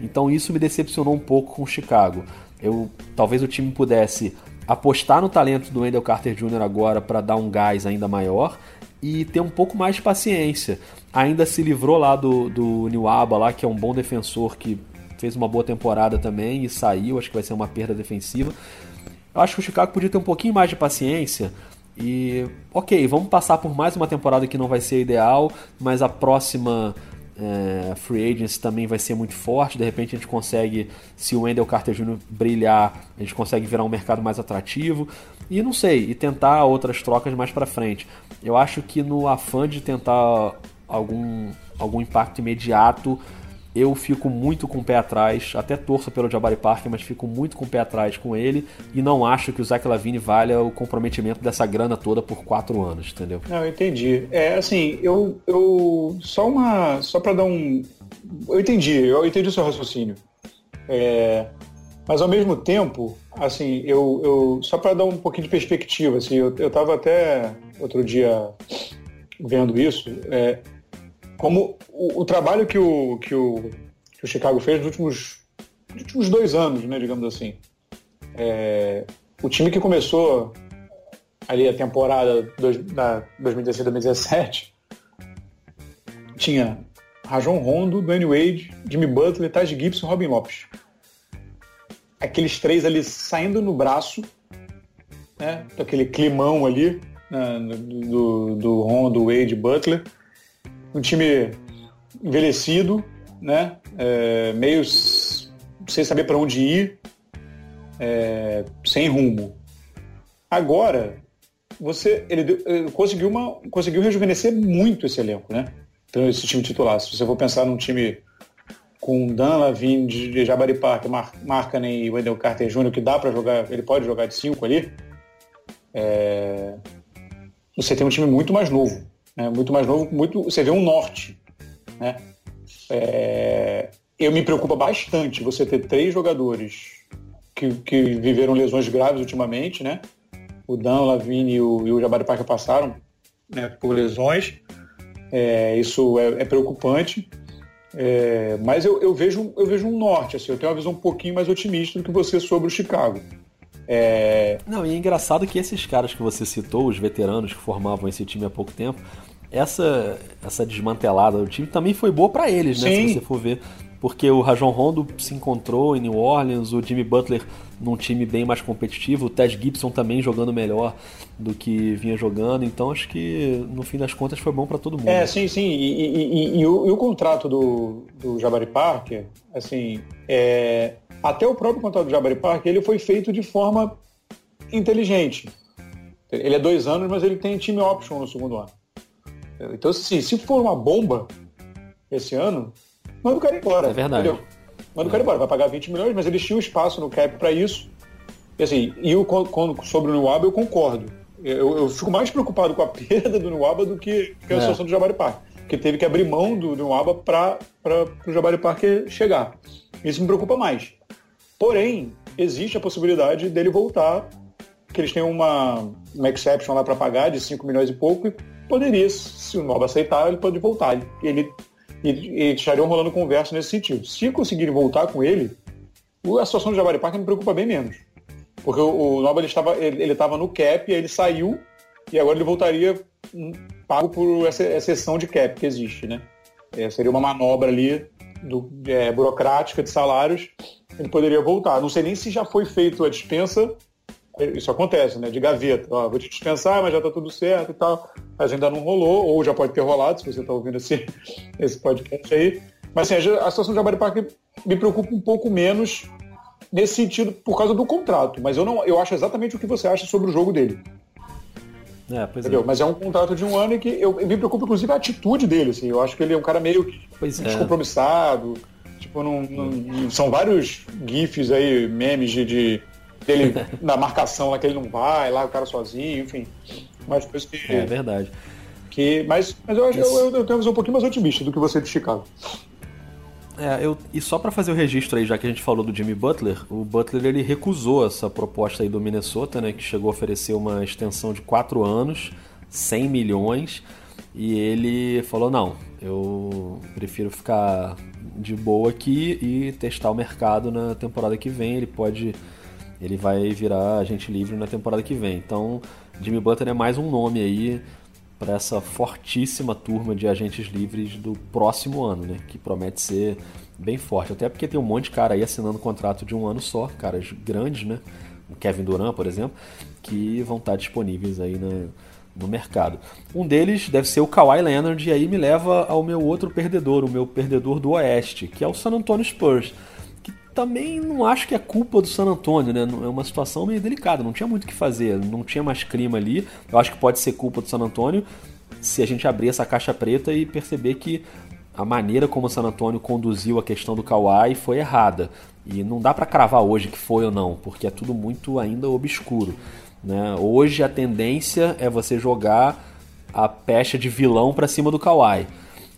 Então isso me decepcionou um pouco com o Chicago. Eu talvez o time pudesse apostar no talento do Wendell Carter Jr. agora para dar um gás ainda maior e ter um pouco mais de paciência. Ainda se livrou lá do, do Niwaba, lá, que é um bom defensor que fez uma boa temporada também e saiu, acho que vai ser uma perda defensiva. Eu acho que o Chicago podia ter um pouquinho mais de paciência e ok, vamos passar por mais uma temporada que não vai ser ideal, mas a próxima é, free agency também vai ser muito forte. De repente a gente consegue, se o Wendell Carter Jr. brilhar, a gente consegue virar um mercado mais atrativo. E não sei, e tentar outras trocas mais para frente. Eu acho que no afã de tentar algum, algum impacto imediato, eu fico muito com o pé atrás, até torço pelo Jabari Parker, mas fico muito com o pé atrás com ele e não acho que o Zach Lavine valha o comprometimento dessa grana toda por quatro anos, entendeu? Não, eu entendi. É assim, eu, eu só uma, só para dar um, eu entendi, eu entendi o seu raciocínio, é, mas ao mesmo tempo, assim, eu, eu só para dar um pouquinho de perspectiva, assim, eu, eu tava até outro dia vendo isso, é, como o, o trabalho que o, que, o, que o Chicago fez nos últimos, nos últimos dois anos, né, digamos assim. É, o time que começou ali a temporada dois, da 2016-2017 tinha Rajon Rondo, Dwayne Wade, Jimmy Butler, Taj Gibson Robin Lopes. Aqueles três ali saindo no braço, né, aquele climão ali né, do, do Rondo, Wade, Butler um time envelhecido, né? É, meio sem saber para onde ir, é, sem rumo. Agora, você ele, ele, conseguiu uma conseguiu rejuvenescer muito esse elenco, né? Então esse time titular. Se você for pensar num time com Dan Lavin, de Jabari Parker, Mar Markkanen e Wendell Carter Jr. que dá para jogar, ele pode jogar de cinco ali. É, você tem um time muito mais novo, né? muito mais novo, muito, você vê um norte. Né? É, eu me preocupa bastante você ter três jogadores que, que viveram lesões graves ultimamente, né? O Dan, o Lavine e o, e o Jabari Parker passaram né, por lesões. É, isso é, é preocupante. É, mas eu, eu, vejo, eu vejo um norte, assim, eu tenho uma visão um pouquinho mais otimista do que você sobre o Chicago. É... Não, e é engraçado que esses caras que você citou, os veteranos que formavam esse time há pouco tempo, essa, essa desmantelada do time também foi boa para eles, né? Sim. Se você for ver. Porque o Rajon Rondo se encontrou em New Orleans, o Jimmy Butler num time bem mais competitivo, o Ted Gibson também jogando melhor do que vinha jogando, então acho que no fim das contas foi bom para todo mundo. É, sim, sim. E, e, e, e, o, o, contrato do, do Jabari Parker, assim, é, até o próprio contrato do Jabari Parker, ele foi feito de forma inteligente. Ele é dois anos, mas ele tem time option no segundo ano. Então, assim, se for uma bomba esse ano, manda o cara embora. É verdade. Entendeu? Manda o cara embora. Vai pagar 20 milhões, mas eles tinham espaço no cap para isso. E assim, e o, quando, sobre o Nuaba eu concordo. Eu, eu, fico mais preocupado com a perda do Nuaba do que, que a é. situação do Jabari Park. Porque teve que abrir mão do, do Nuaba para o Jabari Park chegar. Isso me preocupa mais. Porém, existe a possibilidade dele voltar, que eles têm uma, uma exception lá para pagar de 5 milhões e pouco, e poderia, se o Nova aceitar, ele pode voltar. Ele, ele, estariam rolando conversa nesse sentido. Se conseguirem voltar com ele, a situação do Jabari Parker me preocupa bem menos. Porque o, Nova ele estava ele, ele no cap, aí ele saiu, e agora ele voltaria hum, pago por essa exceção de cap que existe, né? É, seria uma manobra ali do, é, burocrática de salários, ele poderia voltar. Não sei nem se já foi feito a dispensa isso acontece, né? De gaveta. Ó, vou te dispensar, mas já tá tudo certo e tal. Mas ainda não rolou, ou já pode ter rolado, se você está ouvindo esse, esse podcast aí. Mas assim, a situação do Jabari Parker me preocupa um pouco menos nesse sentido por causa do contrato. Mas eu não, eu acho exatamente o que você acha sobre o jogo dele. É? É. Mas é um contrato de um ano e que eu, me preocupa, inclusive, a atitude dele. Assim. Eu acho que ele é um cara meio pois é. descompromissado. É. Tipo, não, não, são vários GIFs aí, memes de, de dele na marcação lá que ele não vai, lá o cara sozinho, enfim. Mas coisa que. É verdade. Que, mas, mas eu acho eu, eu, eu tenho uma visão um pouquinho mais otimista do que você de Chicago. É, eu, e só para fazer o registro aí, já que a gente falou do Jimmy Butler, o Butler ele recusou essa proposta aí do Minnesota, né, que chegou a oferecer uma extensão de 4 anos, 100 milhões, e ele falou: não, eu prefiro ficar de boa aqui e testar o mercado na temporada que vem. Ele pode ele vai virar agente livre na temporada que vem. Então, Jimmy Butler é mais um nome aí para essa fortíssima turma de agentes livres do próximo ano, né? Que promete ser bem forte. Até porque tem um monte de cara aí assinando contrato de um ano só, caras grandes, né? O Kevin Durant, por exemplo, que vão estar disponíveis aí na, no mercado. Um deles deve ser o Kawhi Leonard, e aí me leva ao meu outro perdedor, o meu perdedor do Oeste, que é o San Antonio Spurs também não acho que é culpa do San Antonio, né? É uma situação meio delicada, não tinha muito o que fazer, não tinha mais clima ali. Eu acho que pode ser culpa do San Antonio se a gente abrir essa caixa preta e perceber que a maneira como o San Antonio conduziu a questão do Kawhi foi errada. E não dá para cravar hoje que foi ou não, porque é tudo muito ainda obscuro. Né? Hoje a tendência é você jogar a pecha de vilão para cima do Kawhi.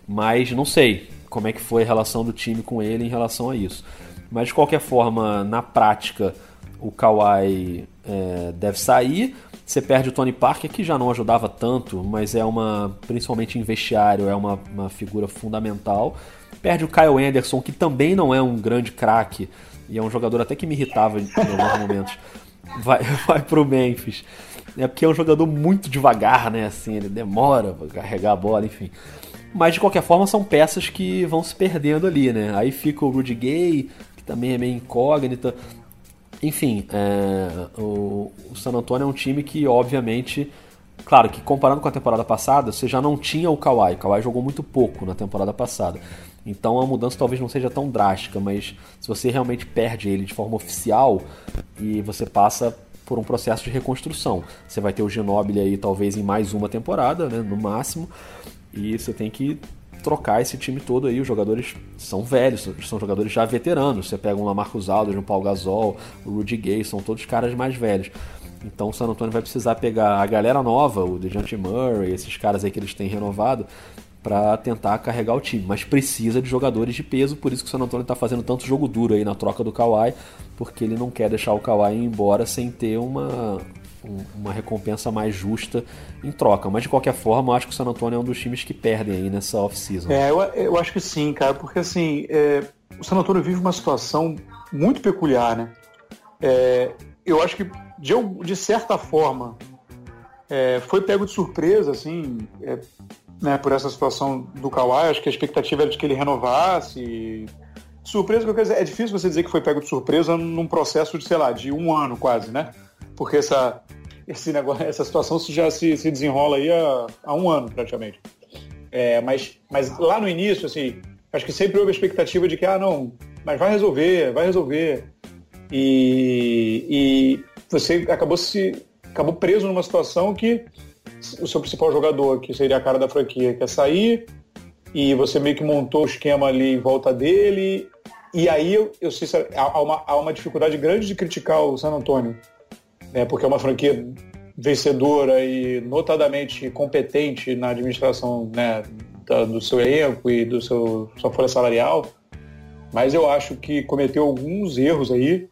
Mas não sei como é que foi a relação do time com ele em relação a isso. Mas de qualquer forma, na prática, o Kawhi é, deve sair. Você perde o Tony Parker, que já não ajudava tanto, mas é uma, principalmente em vestiário, é uma, uma figura fundamental. Perde o Kyle Anderson, que também não é um grande craque, e é um jogador até que me irritava em alguns momentos. Vai, vai pro Memphis. É porque é um jogador muito devagar, né? Assim, ele demora pra carregar a bola, enfim. Mas de qualquer forma são peças que vão se perdendo ali, né? Aí fica o Rudy Gay, também é meio incógnita. Enfim, é, o, o San Antonio é um time que, obviamente, claro que comparando com a temporada passada, você já não tinha o Kawhi. O Kawhi jogou muito pouco na temporada passada. Então a mudança talvez não seja tão drástica, mas se você realmente perde ele de forma oficial e você passa por um processo de reconstrução. Você vai ter o Ginobili aí talvez em mais uma temporada, né, no máximo, e você tem que trocar esse time todo aí. Os jogadores são velhos, são jogadores já veteranos. Você pega um Lamarcus Aldridge, um Paul Gasol, o Rudy Gay, são todos caras mais velhos. Então o San Antonio vai precisar pegar a galera nova, o DeJounte Murray, esses caras aí que eles têm renovado, para tentar carregar o time. Mas precisa de jogadores de peso, por isso que o San Antonio está fazendo tanto jogo duro aí na troca do Kawhi, porque ele não quer deixar o Kawhi ir embora sem ter uma, uma recompensa mais justa em troca. Mas de qualquer forma, eu acho que o San Antonio é um dos times que perdem aí nessa off-season. É, eu, eu, acho que sim, cara, porque assim, é, o San Antonio vive uma situação muito peculiar, né? É, eu acho que, de, de certa forma, é, foi pego de surpresa, assim, é, né, por essa situação do Kawhi. Acho que a expectativa era de que ele renovasse. Surpresa, que dizer, é difícil você dizer que foi pego de surpresa num processo de, sei lá, de um ano quase, né? Porque essa, esse negócio, essa situação já se, se desenrola aí há, há um ano praticamente. É, mas, mas lá no início, assim, acho que sempre houve a expectativa de que, ah, não, mas vai resolver, vai resolver. E, e você acabou se acabou preso numa situação que o seu principal jogador, que seria a cara da franquia, quer sair, e você meio que montou o esquema ali em volta dele. E aí eu, eu sei há uma, há uma dificuldade grande de criticar o San Antonio, né, porque é uma franquia vencedora e notadamente competente na administração né, da, do seu elenco e do seu sua folha salarial, mas eu acho que cometeu alguns erros aí.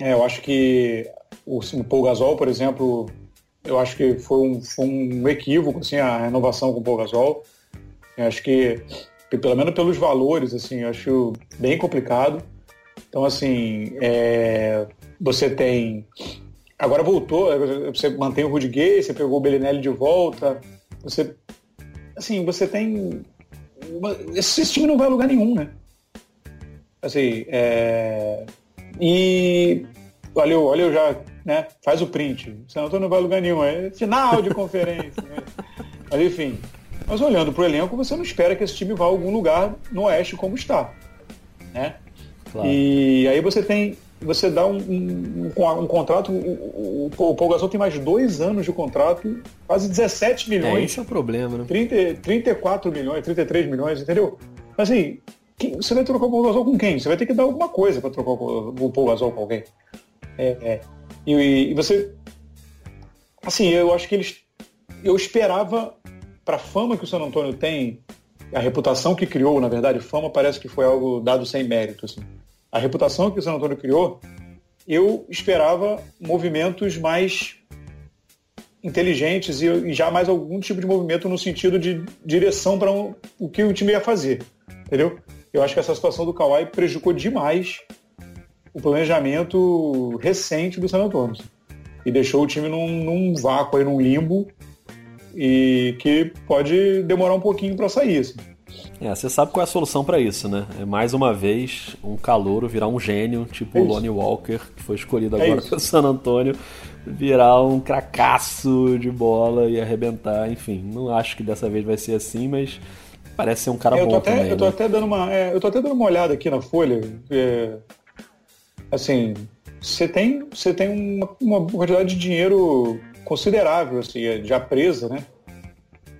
É, eu acho que o, o Paul Gasol, por exemplo, eu acho que foi um, foi um equívoco assim, a renovação com o Paul Gasol. Eu acho que, pelo menos pelos valores, assim, acho bem complicado. Então, assim, é, você tem. Agora voltou, você mantém o Rudy Gay, você pegou o Bellinelli de volta. Você. Assim, você tem. Uma, esse, esse, time não vai a lugar nenhum, né? Assim, é, e olha eu, olha eu já né? Faz o print. O Antonio não vai a lugar nenhum, é final de conferência. Né? Mas enfim. Mas olhando para o elenco, você não espera que esse time vá a algum lugar no Oeste como está. Né? Claro. E aí você tem. Você dá um, um, um, um contrato. O, o, o Gasol tem mais dois anos de contrato, quase 17 milhões. É, esse é o problema, né? 30, 34 milhões, 33 milhões, entendeu? Mas assim, quem, você vai trocar o Paul Gasol com quem? Você vai ter que dar alguma coisa para trocar o, o Paul Gasol com alguém. É, é. E, e você. Assim, eu acho que eles. Eu esperava, para a fama que o San Antônio tem, a reputação que criou, na verdade, fama parece que foi algo dado sem mérito. Assim. A reputação que o San Antônio criou, eu esperava movimentos mais inteligentes e, e já mais algum tipo de movimento no sentido de direção para um, o que o time ia fazer. Entendeu? Eu acho que essa situação do Kawhi prejudicou demais o planejamento recente do San Antonio. E deixou o time num, num vácuo aí, num limbo, e que pode demorar um pouquinho para sair. Assim. É, você sabe qual é a solução para isso, né? É mais uma vez um calouro virar um gênio, tipo é o Lonnie Walker, que foi escolhido é agora pelo San Antonio, virar um cracaço de bola e arrebentar. Enfim, não acho que dessa vez vai ser assim, mas parece ser um cara é, bom até, também. Eu tô, né? até dando uma, é, eu tô até dando uma olhada aqui na folha. É, assim, você tem, você tem uma, uma quantidade de dinheiro considerável, assim, já presa, né?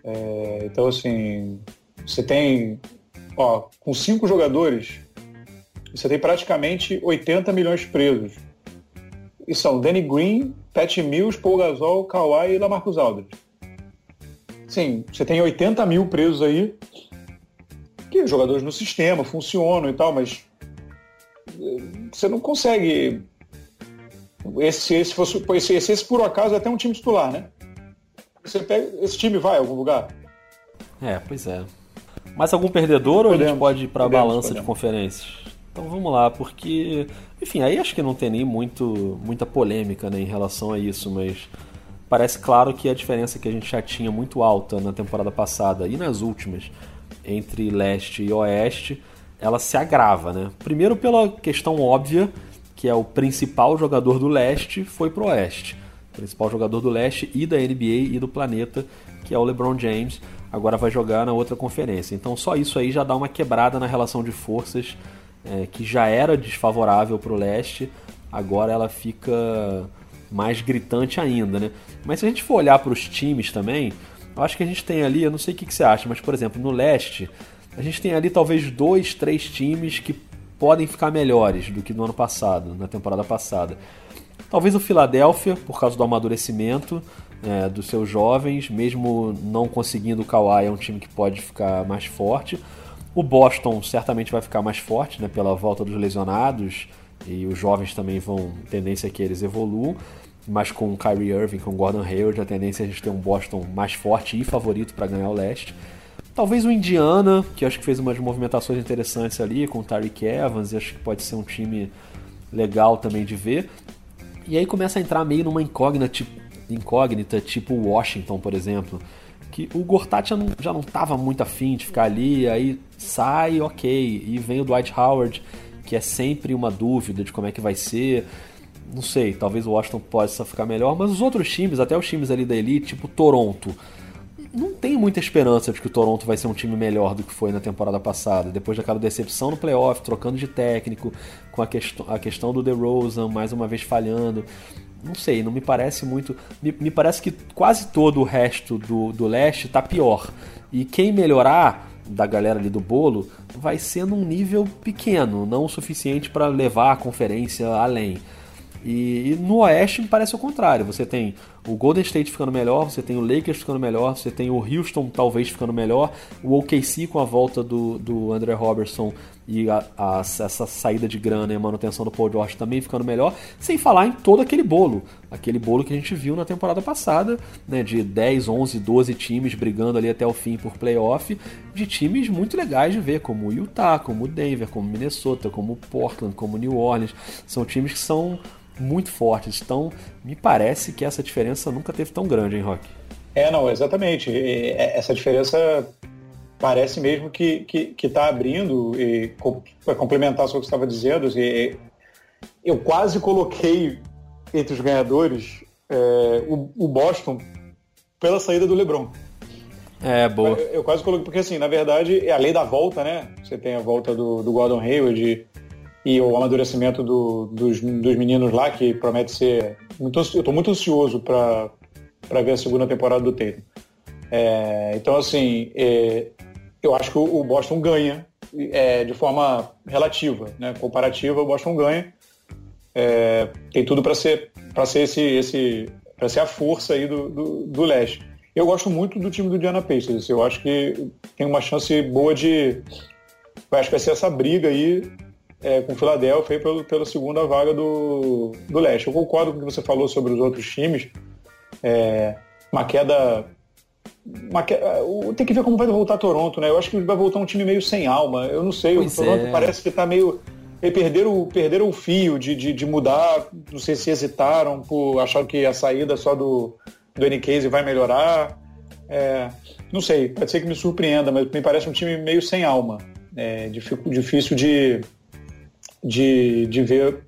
É, então, assim, você tem, ó, com cinco jogadores, você tem praticamente 80 milhões presos. E são Danny Green, Pat Mills, Paul Gasol, Kawhi e Lamarcus Aldridge. Sim, você tem 80 mil presos aí, que jogadores no sistema, funcionam e tal, mas você não consegue. Esse, esse, fosse, esse, esse, esse por acaso é até um time titular, né? Você pega, esse time vai a algum lugar? É, pois é. Mais algum perdedor podemos, ou a gente pode ir para a balança podemos. de conferências? Então vamos lá, porque, enfim, aí acho que não tem nem muito, muita polêmica né, em relação a isso, mas parece claro que a diferença que a gente já tinha muito alta na temporada passada e nas últimas entre leste e oeste ela se agrava, né? Primeiro pela questão óbvia, que é o principal jogador do leste foi pro oeste. Principal jogador do leste e da NBA e do planeta, que é o LeBron James, agora vai jogar na outra conferência. Então só isso aí já dá uma quebrada na relação de forças é, que já era desfavorável para o leste, agora ela fica mais gritante ainda, né? Mas se a gente for olhar para os times também, eu acho que a gente tem ali, eu não sei o que, que você acha, mas por exemplo, no leste a gente tem ali talvez dois, três times que podem ficar melhores do que no ano passado, na temporada passada. Talvez o Philadelphia, por causa do amadurecimento é, dos seus jovens, mesmo não conseguindo o Kawhi, é um time que pode ficar mais forte. O Boston certamente vai ficar mais forte né, pela volta dos lesionados e os jovens também vão, tendência é que eles evoluam. Mas com o Kyrie Irving, com o Gordon Hayward, a tendência é a gente ter um Boston mais forte e favorito para ganhar o leste. Talvez o Indiana, que acho que fez umas movimentações interessantes ali com o Tyreek Evans, e acho que pode ser um time legal também de ver. E aí começa a entrar meio numa incógnita, incógnita tipo Washington, por exemplo, que o Gortat já não, já não tava muito afim de ficar ali, aí sai, ok, e vem o Dwight Howard, que é sempre uma dúvida de como é que vai ser. Não sei, talvez o Washington possa ficar melhor, mas os outros times, até os times ali da elite, tipo Toronto, não tem muita esperança de que o Toronto vai ser um time melhor do que foi na temporada passada. Depois daquela decepção no playoff, trocando de técnico, com a, quest a questão do DeRozan mais uma vez falhando. Não sei, não me parece muito. Me, me parece que quase todo o resto do, do leste está pior. E quem melhorar da galera ali do bolo vai ser num nível pequeno, não o suficiente para levar a conferência além. E, e, no Oeste me parece o contrário. Você tem o Golden State ficando melhor, você tem o Lakers ficando melhor, você tem o Houston talvez ficando melhor, o OKC com a volta do, do André Robertson e a, a, essa saída de grana e a manutenção do Paul George também ficando melhor, sem falar em todo aquele bolo. Aquele bolo que a gente viu na temporada passada, né, de 10, 11, 12 times brigando ali até o fim por playoff, de times muito legais de ver, como o Utah, como o Denver, como Minnesota, como Portland, como New Orleans. São times que são muito fortes. Então, me parece que essa diferença nunca teve tão grande, hein, Rock? É, não, exatamente. Essa diferença parece mesmo que está tá abrindo, e para complementar o que você estava dizendo, e, eu quase coloquei entre os ganhadores é, o, o, Boston pela saída do LeBron. É, boa. Eu, eu, quase coloquei, porque assim, na verdade, é a lei da volta, né? Você tem a volta do, do Gordon Hayward e o amadurecimento do, dos, dos meninos lá, que promete ser. Muito, eu estou muito ansioso para ver a segunda temporada do Tatum. É, então, assim, é, eu acho que o, Boston ganha é, de forma relativa, né? comparativa, o Boston ganha. É, tem tudo para ser, para ser, esse, esse, ser a força aí do, do, do, leste. Eu gosto muito do time do Diana Pacers. Eu acho que tem uma chance boa de. Acho que vai ser essa briga aí é, com o Philadelphia pelo, pela segunda vaga do, do leste. Eu concordo com o que você falou sobre os outros times. É, uma queda. Uma queda tem que ver como vai voltar Toronto, né? Eu acho que vai voltar um time meio sem alma. Eu não sei, pois o Toronto é. parece que está meio. Perderam, perderam o fio de, de, de, mudar, não sei se hesitaram por achar que a saída só do, do N-Case vai melhorar. É, não sei, pode ser que me surpreenda, mas me parece um time meio sem alma. É, difícil de, de, de ver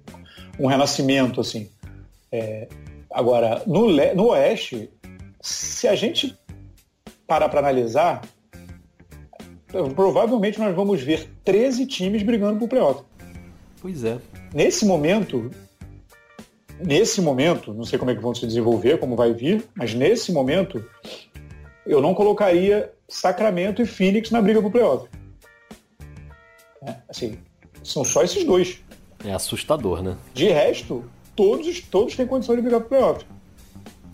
um renascimento assim. É, agora, no, no Oeste, se a gente parar para analisar, provavelmente nós vamos ver 13 times brigando por playoff. Pois é. Nesse momento, nesse momento, não sei como é que vão se desenvolver, como vai vir, mas nesse momento, eu não colocaria Sacramento e Phoenix na briga por playoff. É, assim, são só esses dois. É assustador, né? De resto, todos, todos têm condição de brigar pro playoff.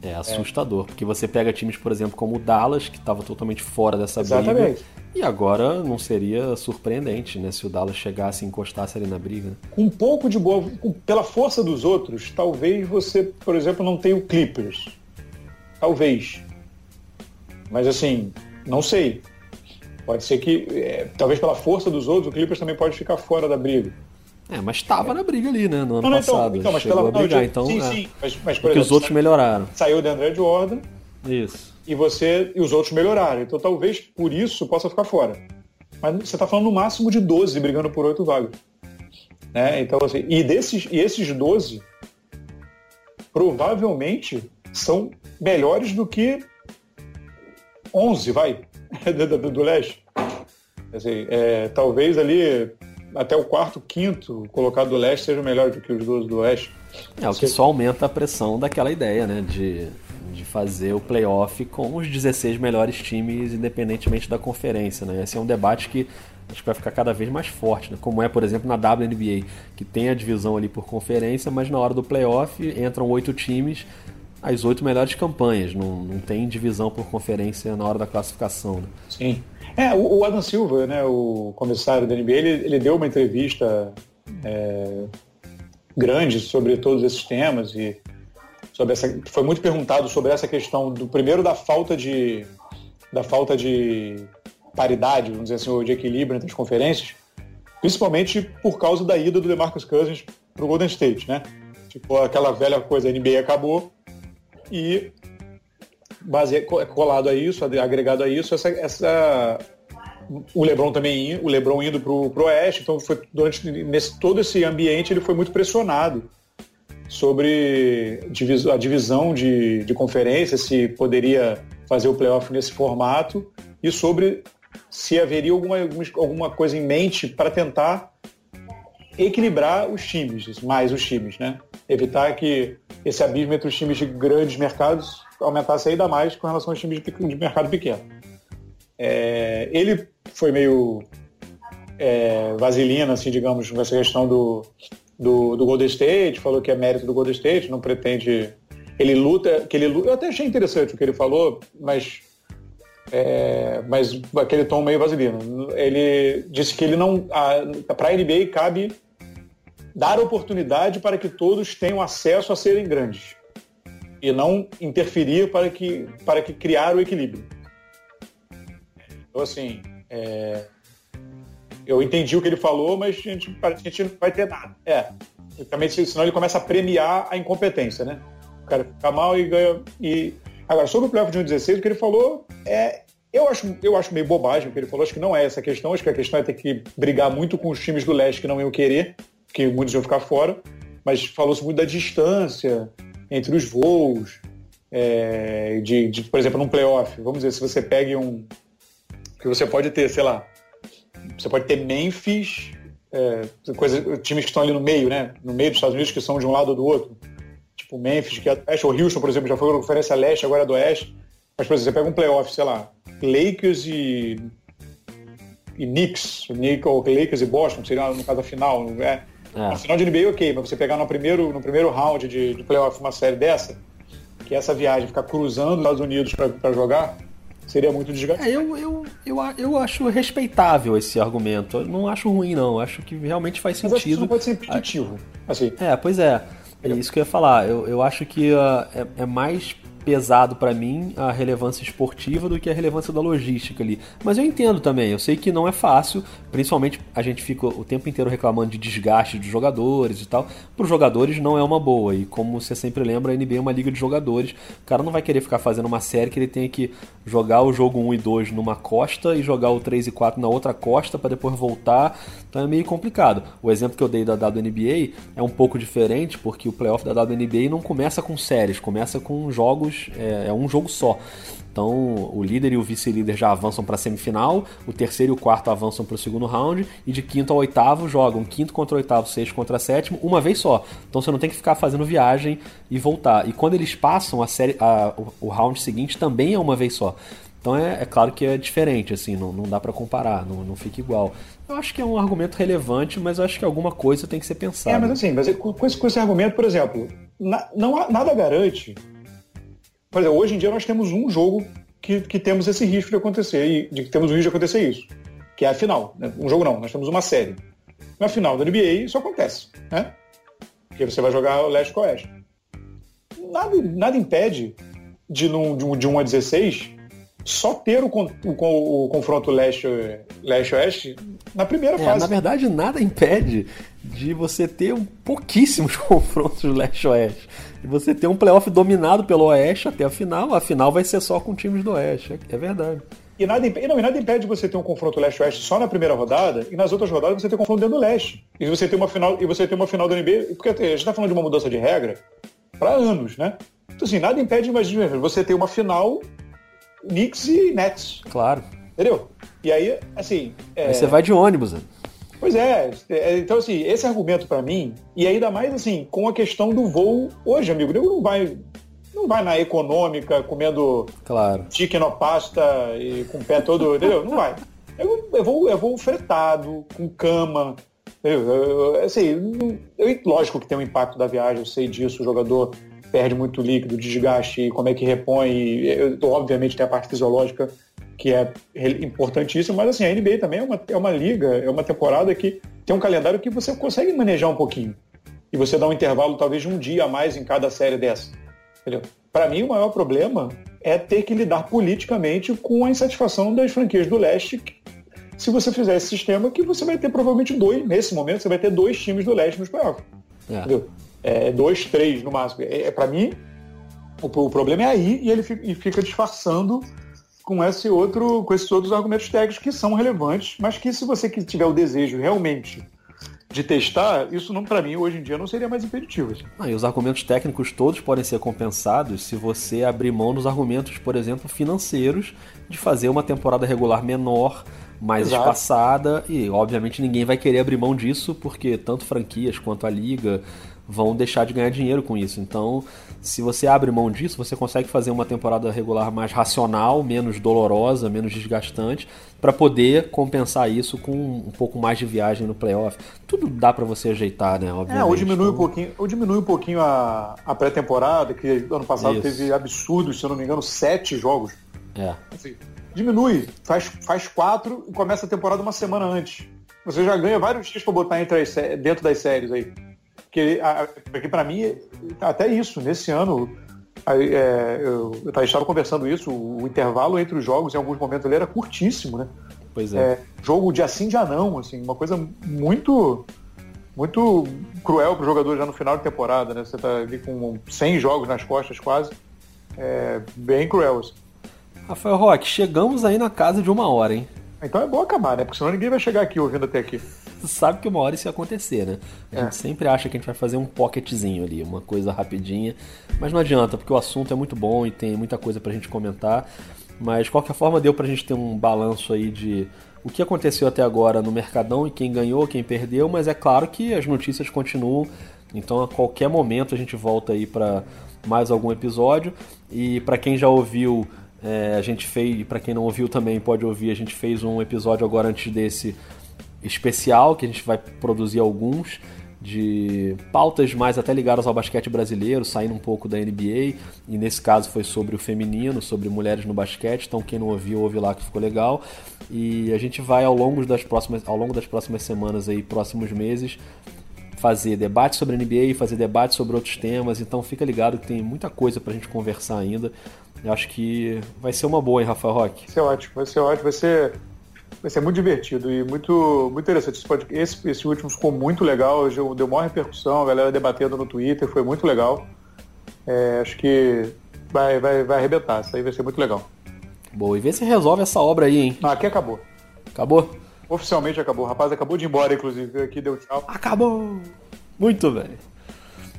É assustador, é. porque você pega times, por exemplo, como o Dallas, que estava totalmente fora dessa Exatamente. briga. E agora não seria surpreendente, né? Se o Dallas chegasse e encostasse ali na briga. Com um pouco de boa. Pela força dos outros, talvez você, por exemplo, não tenha o Clippers. Talvez. Mas assim, não sei. Pode ser que, é, talvez pela força dos outros, o Clippers também pode ficar fora da briga. É, mas estava na briga ali, né? No ano não, então, passado. Então, mas Chegou pela, brigar, então. Sim, é. sim. Mas, mas por exemplo, os outros melhoraram. Saiu de André Jordan. Isso. E você e os outros melhoraram. Então talvez por isso possa ficar fora. Mas você está falando no máximo de 12 brigando por 8 vagas. Né? Então, assim, e, desses, e esses 12 provavelmente são melhores do que 11, vai, do, do, do leste. Assim, é, talvez ali até o quarto, quinto colocado do leste seja melhor do que os 12 do oeste. É, o que só aumenta a pressão daquela ideia, né? De, de fazer o playoff com os 16 melhores times, independentemente da conferência, né? Esse é um debate que acho que vai ficar cada vez mais forte, né? Como é, por exemplo, na WNBA, que tem a divisão ali por conferência, mas na hora do playoff entram oito times, as oito melhores campanhas. Não, não tem divisão por conferência na hora da classificação. Né? Sim. É, o, Adam Silva, né, o comissário da NBA, ele, ele deu uma entrevista é, grande sobre todos esses temas e sobre essa, foi muito perguntado sobre essa questão do primeiro da falta de da falta de paridade, vamos dizer assim, ou de equilíbrio entre as conferências, principalmente por causa da ida do DeMarcus Cousins para o Golden State, né? Tipo, aquela velha coisa, a NBA acabou e base, colado a isso, agregado a isso, essa, essa o LeBron também o LeBron indo pro, pro oeste, então foi durante nesse todo esse ambiente ele foi muito pressionado sobre a divisão de, de conferência, se poderia fazer o playoff nesse formato e sobre se haveria alguma, alguma coisa em mente para tentar equilibrar os times, mais os times, né? Evitar que esse abismo entre os times de grandes mercados aumentasse ainda mais com relação aos times de, de mercado pequeno. É, ele foi meio é, vaselina, assim, digamos, nessa questão do, do, do Golden State, falou que é mérito do Golden State, não pretende. Ele luta, que ele. Eu até achei interessante o que ele falou, mas. É, mas aquele tom meio vaselino. Ele disse que ele não. Para a NBA cabe dar oportunidade para que todos tenham acesso a serem grandes e não interferir para que, para que criar o equilíbrio. Então, assim, é, eu entendi o que ele falou, mas a gente, a gente não vai ter nada. É, também, senão ele começa a premiar a incompetência, né? O cara fica mal e ganha. E... Agora, sobre o playoff de 1 o que ele falou é. Eu acho, eu acho meio bobagem o que ele falou, acho que não é essa a questão, acho que a questão é ter que brigar muito com os times do leste que não iam querer, que muitos iam ficar fora, mas falou-se muito da distância entre os voos, é, de, de, por exemplo, num playoff. Vamos dizer, se você pegue um. que você pode ter, sei lá, você pode ter Memphis, é, coisa, times que estão ali no meio, né? No meio dos Estados Unidos, que são de um lado ou do outro. Tipo Memphis, que é ou Houston, por exemplo, já foi conferência leste, agora é do oeste. Mas, por exemplo, você pega um playoff, sei lá, Lakers e, e Knicks, ou Lakers e Boston, seria no caso da final, não é? É. final de NBA, ok, mas você pegar no primeiro, no primeiro round de, de playoff uma série dessa, que essa viagem, ficar cruzando os Estados Unidos para jogar, seria muito desgastante. É, eu, eu, eu, eu acho respeitável esse argumento. Eu não acho ruim, não. Eu acho que realmente faz sentido. Mas acho que isso não pode ser impeditivo. Assim. É, pois é. É isso que eu ia falar. Eu, eu acho que uh, é, é mais pesado para mim a relevância esportiva do que a relevância da logística ali. Mas eu entendo também, eu sei que não é fácil, principalmente a gente fica o tempo inteiro reclamando de desgaste de jogadores e tal. Para os jogadores não é uma boa, e como você sempre lembra, a NBA é uma liga de jogadores. O cara não vai querer ficar fazendo uma série que ele tenha que jogar o jogo 1 e 2 numa costa e jogar o 3 e 4 na outra costa para depois voltar. Então é meio complicado. O exemplo que eu dei da WNBA é um pouco diferente, porque o playoff da WNBA não começa com séries, começa com jogos é, é um jogo só. Então, o líder e o vice-líder já avançam para a semifinal, o terceiro e o quarto avançam para o segundo round, e de quinto ao oitavo jogam quinto contra oitavo, sexto contra sétimo, uma vez só. Então você não tem que ficar fazendo viagem e voltar. E quando eles passam, a série, a, o, round seguinte também é uma vez só. Então é, é, claro que é diferente, assim, não, não dá para comparar, não, não fica igual. Eu acho que é um argumento relevante, mas eu acho que alguma coisa tem que ser pensada. É, mas assim, mas com, esse, com esse argumento, por exemplo, na, não nada garante por exemplo, hoje em dia nós temos um jogo que, que temos esse risco de acontecer, e de que temos o risco de acontecer isso, que é a final. Né? Um jogo não, nós temos uma série. Na final da NBA isso acontece, né? Porque você vai jogar o leste com oeste. Nada, nada impede de, num, de, um, de 1 a 16 só ter o, o, o confronto leste-oeste leste, na primeira é, fase. Na verdade, nada impede de você ter um, pouquíssimos confrontos leste-oeste. De você ter um playoff dominado pelo oeste até a final. A final vai ser só com times do oeste. É, verdade. E nada, impede, não, e nada impede de você ter um confronto leste-oeste só na primeira rodada e nas outras rodadas você ter um confronto dentro do leste. E você ter uma final, e você ter uma final da NBA, porque a gente está falando de uma mudança de regra para anos, né? Então assim, nada impede, imagina, você ter uma final Knicks e Nets. Claro. Entendeu? E aí, assim. É... Aí você vai de ônibus, né? Pois é, é, então assim, esse argumento para mim, e ainda mais assim, com a questão do voo hoje, amigo, ele não vai não vai na econômica comendo claro. pasta e com o pé todo, entendeu? Não vai. Eu, eu, vou, eu vou fretado, com cama, eu, eu, assim, eu, lógico que tem um impacto da viagem, eu sei disso, o jogador perde muito líquido, desgaste, como é que repõe, eu, obviamente tem a parte fisiológica que é importantíssimo, mas assim, a NBA também é uma, é uma liga, é uma temporada que tem um calendário que você consegue manejar um pouquinho. E você dá um intervalo talvez de um dia a mais em cada série dessa. Para mim, o maior problema é ter que lidar politicamente com a insatisfação das franquias do leste. Se você fizer esse sistema, que você vai ter provavelmente dois, nesse momento, você vai ter dois times do leste nos playoffs. É. É, dois, três no máximo. É, é para mim, O, o problema é aí e ele fica, e fica disfarçando com esse outro, com esses outros argumentos técnicos que são relevantes, mas que se você tiver o desejo realmente de testar, isso não para mim hoje em dia não seria mais impeditivo. Assim. Ah, e os argumentos técnicos todos podem ser compensados se você abrir mão dos argumentos, por exemplo, financeiros de fazer uma temporada regular menor, mais Exato. espaçada e obviamente ninguém vai querer abrir mão disso porque tanto franquias quanto a liga vão deixar de ganhar dinheiro com isso. Então, se você abre mão disso, você consegue fazer uma temporada regular mais racional, menos dolorosa, menos desgastante, para poder compensar isso com um pouco mais de viagem no playoff. Tudo dá para você ajeitar, né? Obviamente. É, ou diminui um pouquinho, ou diminui um pouquinho a, a pré-temporada, que ano passado isso. teve absurdos, se eu não me engano, sete jogos. É. Assim, diminui, faz, faz quatro e começa a temporada uma semana antes. Você já ganha vários dias para botar entre as, dentro das séries aí. Porque, porque para mim, até isso, nesse ano, é, eu, eu estava conversando isso, o, intervalo entre os jogos em alguns momentos ele era curtíssimo, né? Pois é. é jogo de assim, dia não, assim, uma coisa muito muito cruel para o jogador já no final de temporada, né? Você está ali com 100 jogos nas costas quase, é bem cruel. Assim. Rafael Roque, chegamos aí na casa de uma hora, hein? Então é bom acabar, né? Porque senão ninguém vai chegar aqui ouvindo até aqui sabe que uma hora isso ia acontecer, né? A é. gente sempre acha que a gente vai fazer um pocketzinho ali, uma coisa rapidinha, mas não adianta, porque o assunto é muito bom e tem muita coisa pra gente comentar. Mas de qualquer forma deu pra gente ter um balanço aí de o que aconteceu até agora no Mercadão e quem ganhou, quem perdeu, mas é claro que as notícias continuam, então a qualquer momento a gente volta aí para mais algum episódio. E para quem já ouviu, é, a gente fez, para quem não ouviu também pode ouvir, a gente fez um episódio agora antes desse especial, que a gente vai produzir alguns, de pautas mais até ligadas ao basquete brasileiro, saindo um pouco da NBA, e nesse caso foi sobre o feminino, sobre mulheres no basquete, então quem não ouviu, ouve lá que ficou legal. E a gente vai ao longo das próximas, ao longo das próximas semanas aí, próximos meses, fazer debate sobre a NBA, fazer debate sobre outros temas, então fica ligado que tem muita coisa pra gente conversar ainda. Eu acho que vai ser uma boa, hein, Rafa Roque? Vai ser ótimo, vai ser ótimo, vai ser Vai ser muito divertido e muito, muito interessante. Esse, esse último ficou muito legal, deu maior repercussão, a galera debatendo no Twitter, foi muito legal. É, acho que vai, vai, vai arrebentar, isso aí vai ser muito legal. Boa, e vê se resolve essa obra aí, hein? Não, aqui acabou. Acabou? Oficialmente acabou. O rapaz acabou de ir embora, inclusive. Aqui deu tchau. Acabou! Muito bem.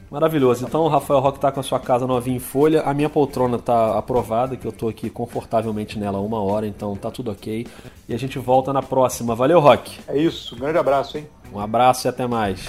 Maravilhoso. Então o Rafael Roque está com a sua casa novinha em folha. A minha poltrona está aprovada, que eu estou aqui confortavelmente nela uma hora, então tá tudo ok. E a gente volta na próxima. Valeu, Roque. É isso. Um grande abraço, hein? Um abraço e até mais.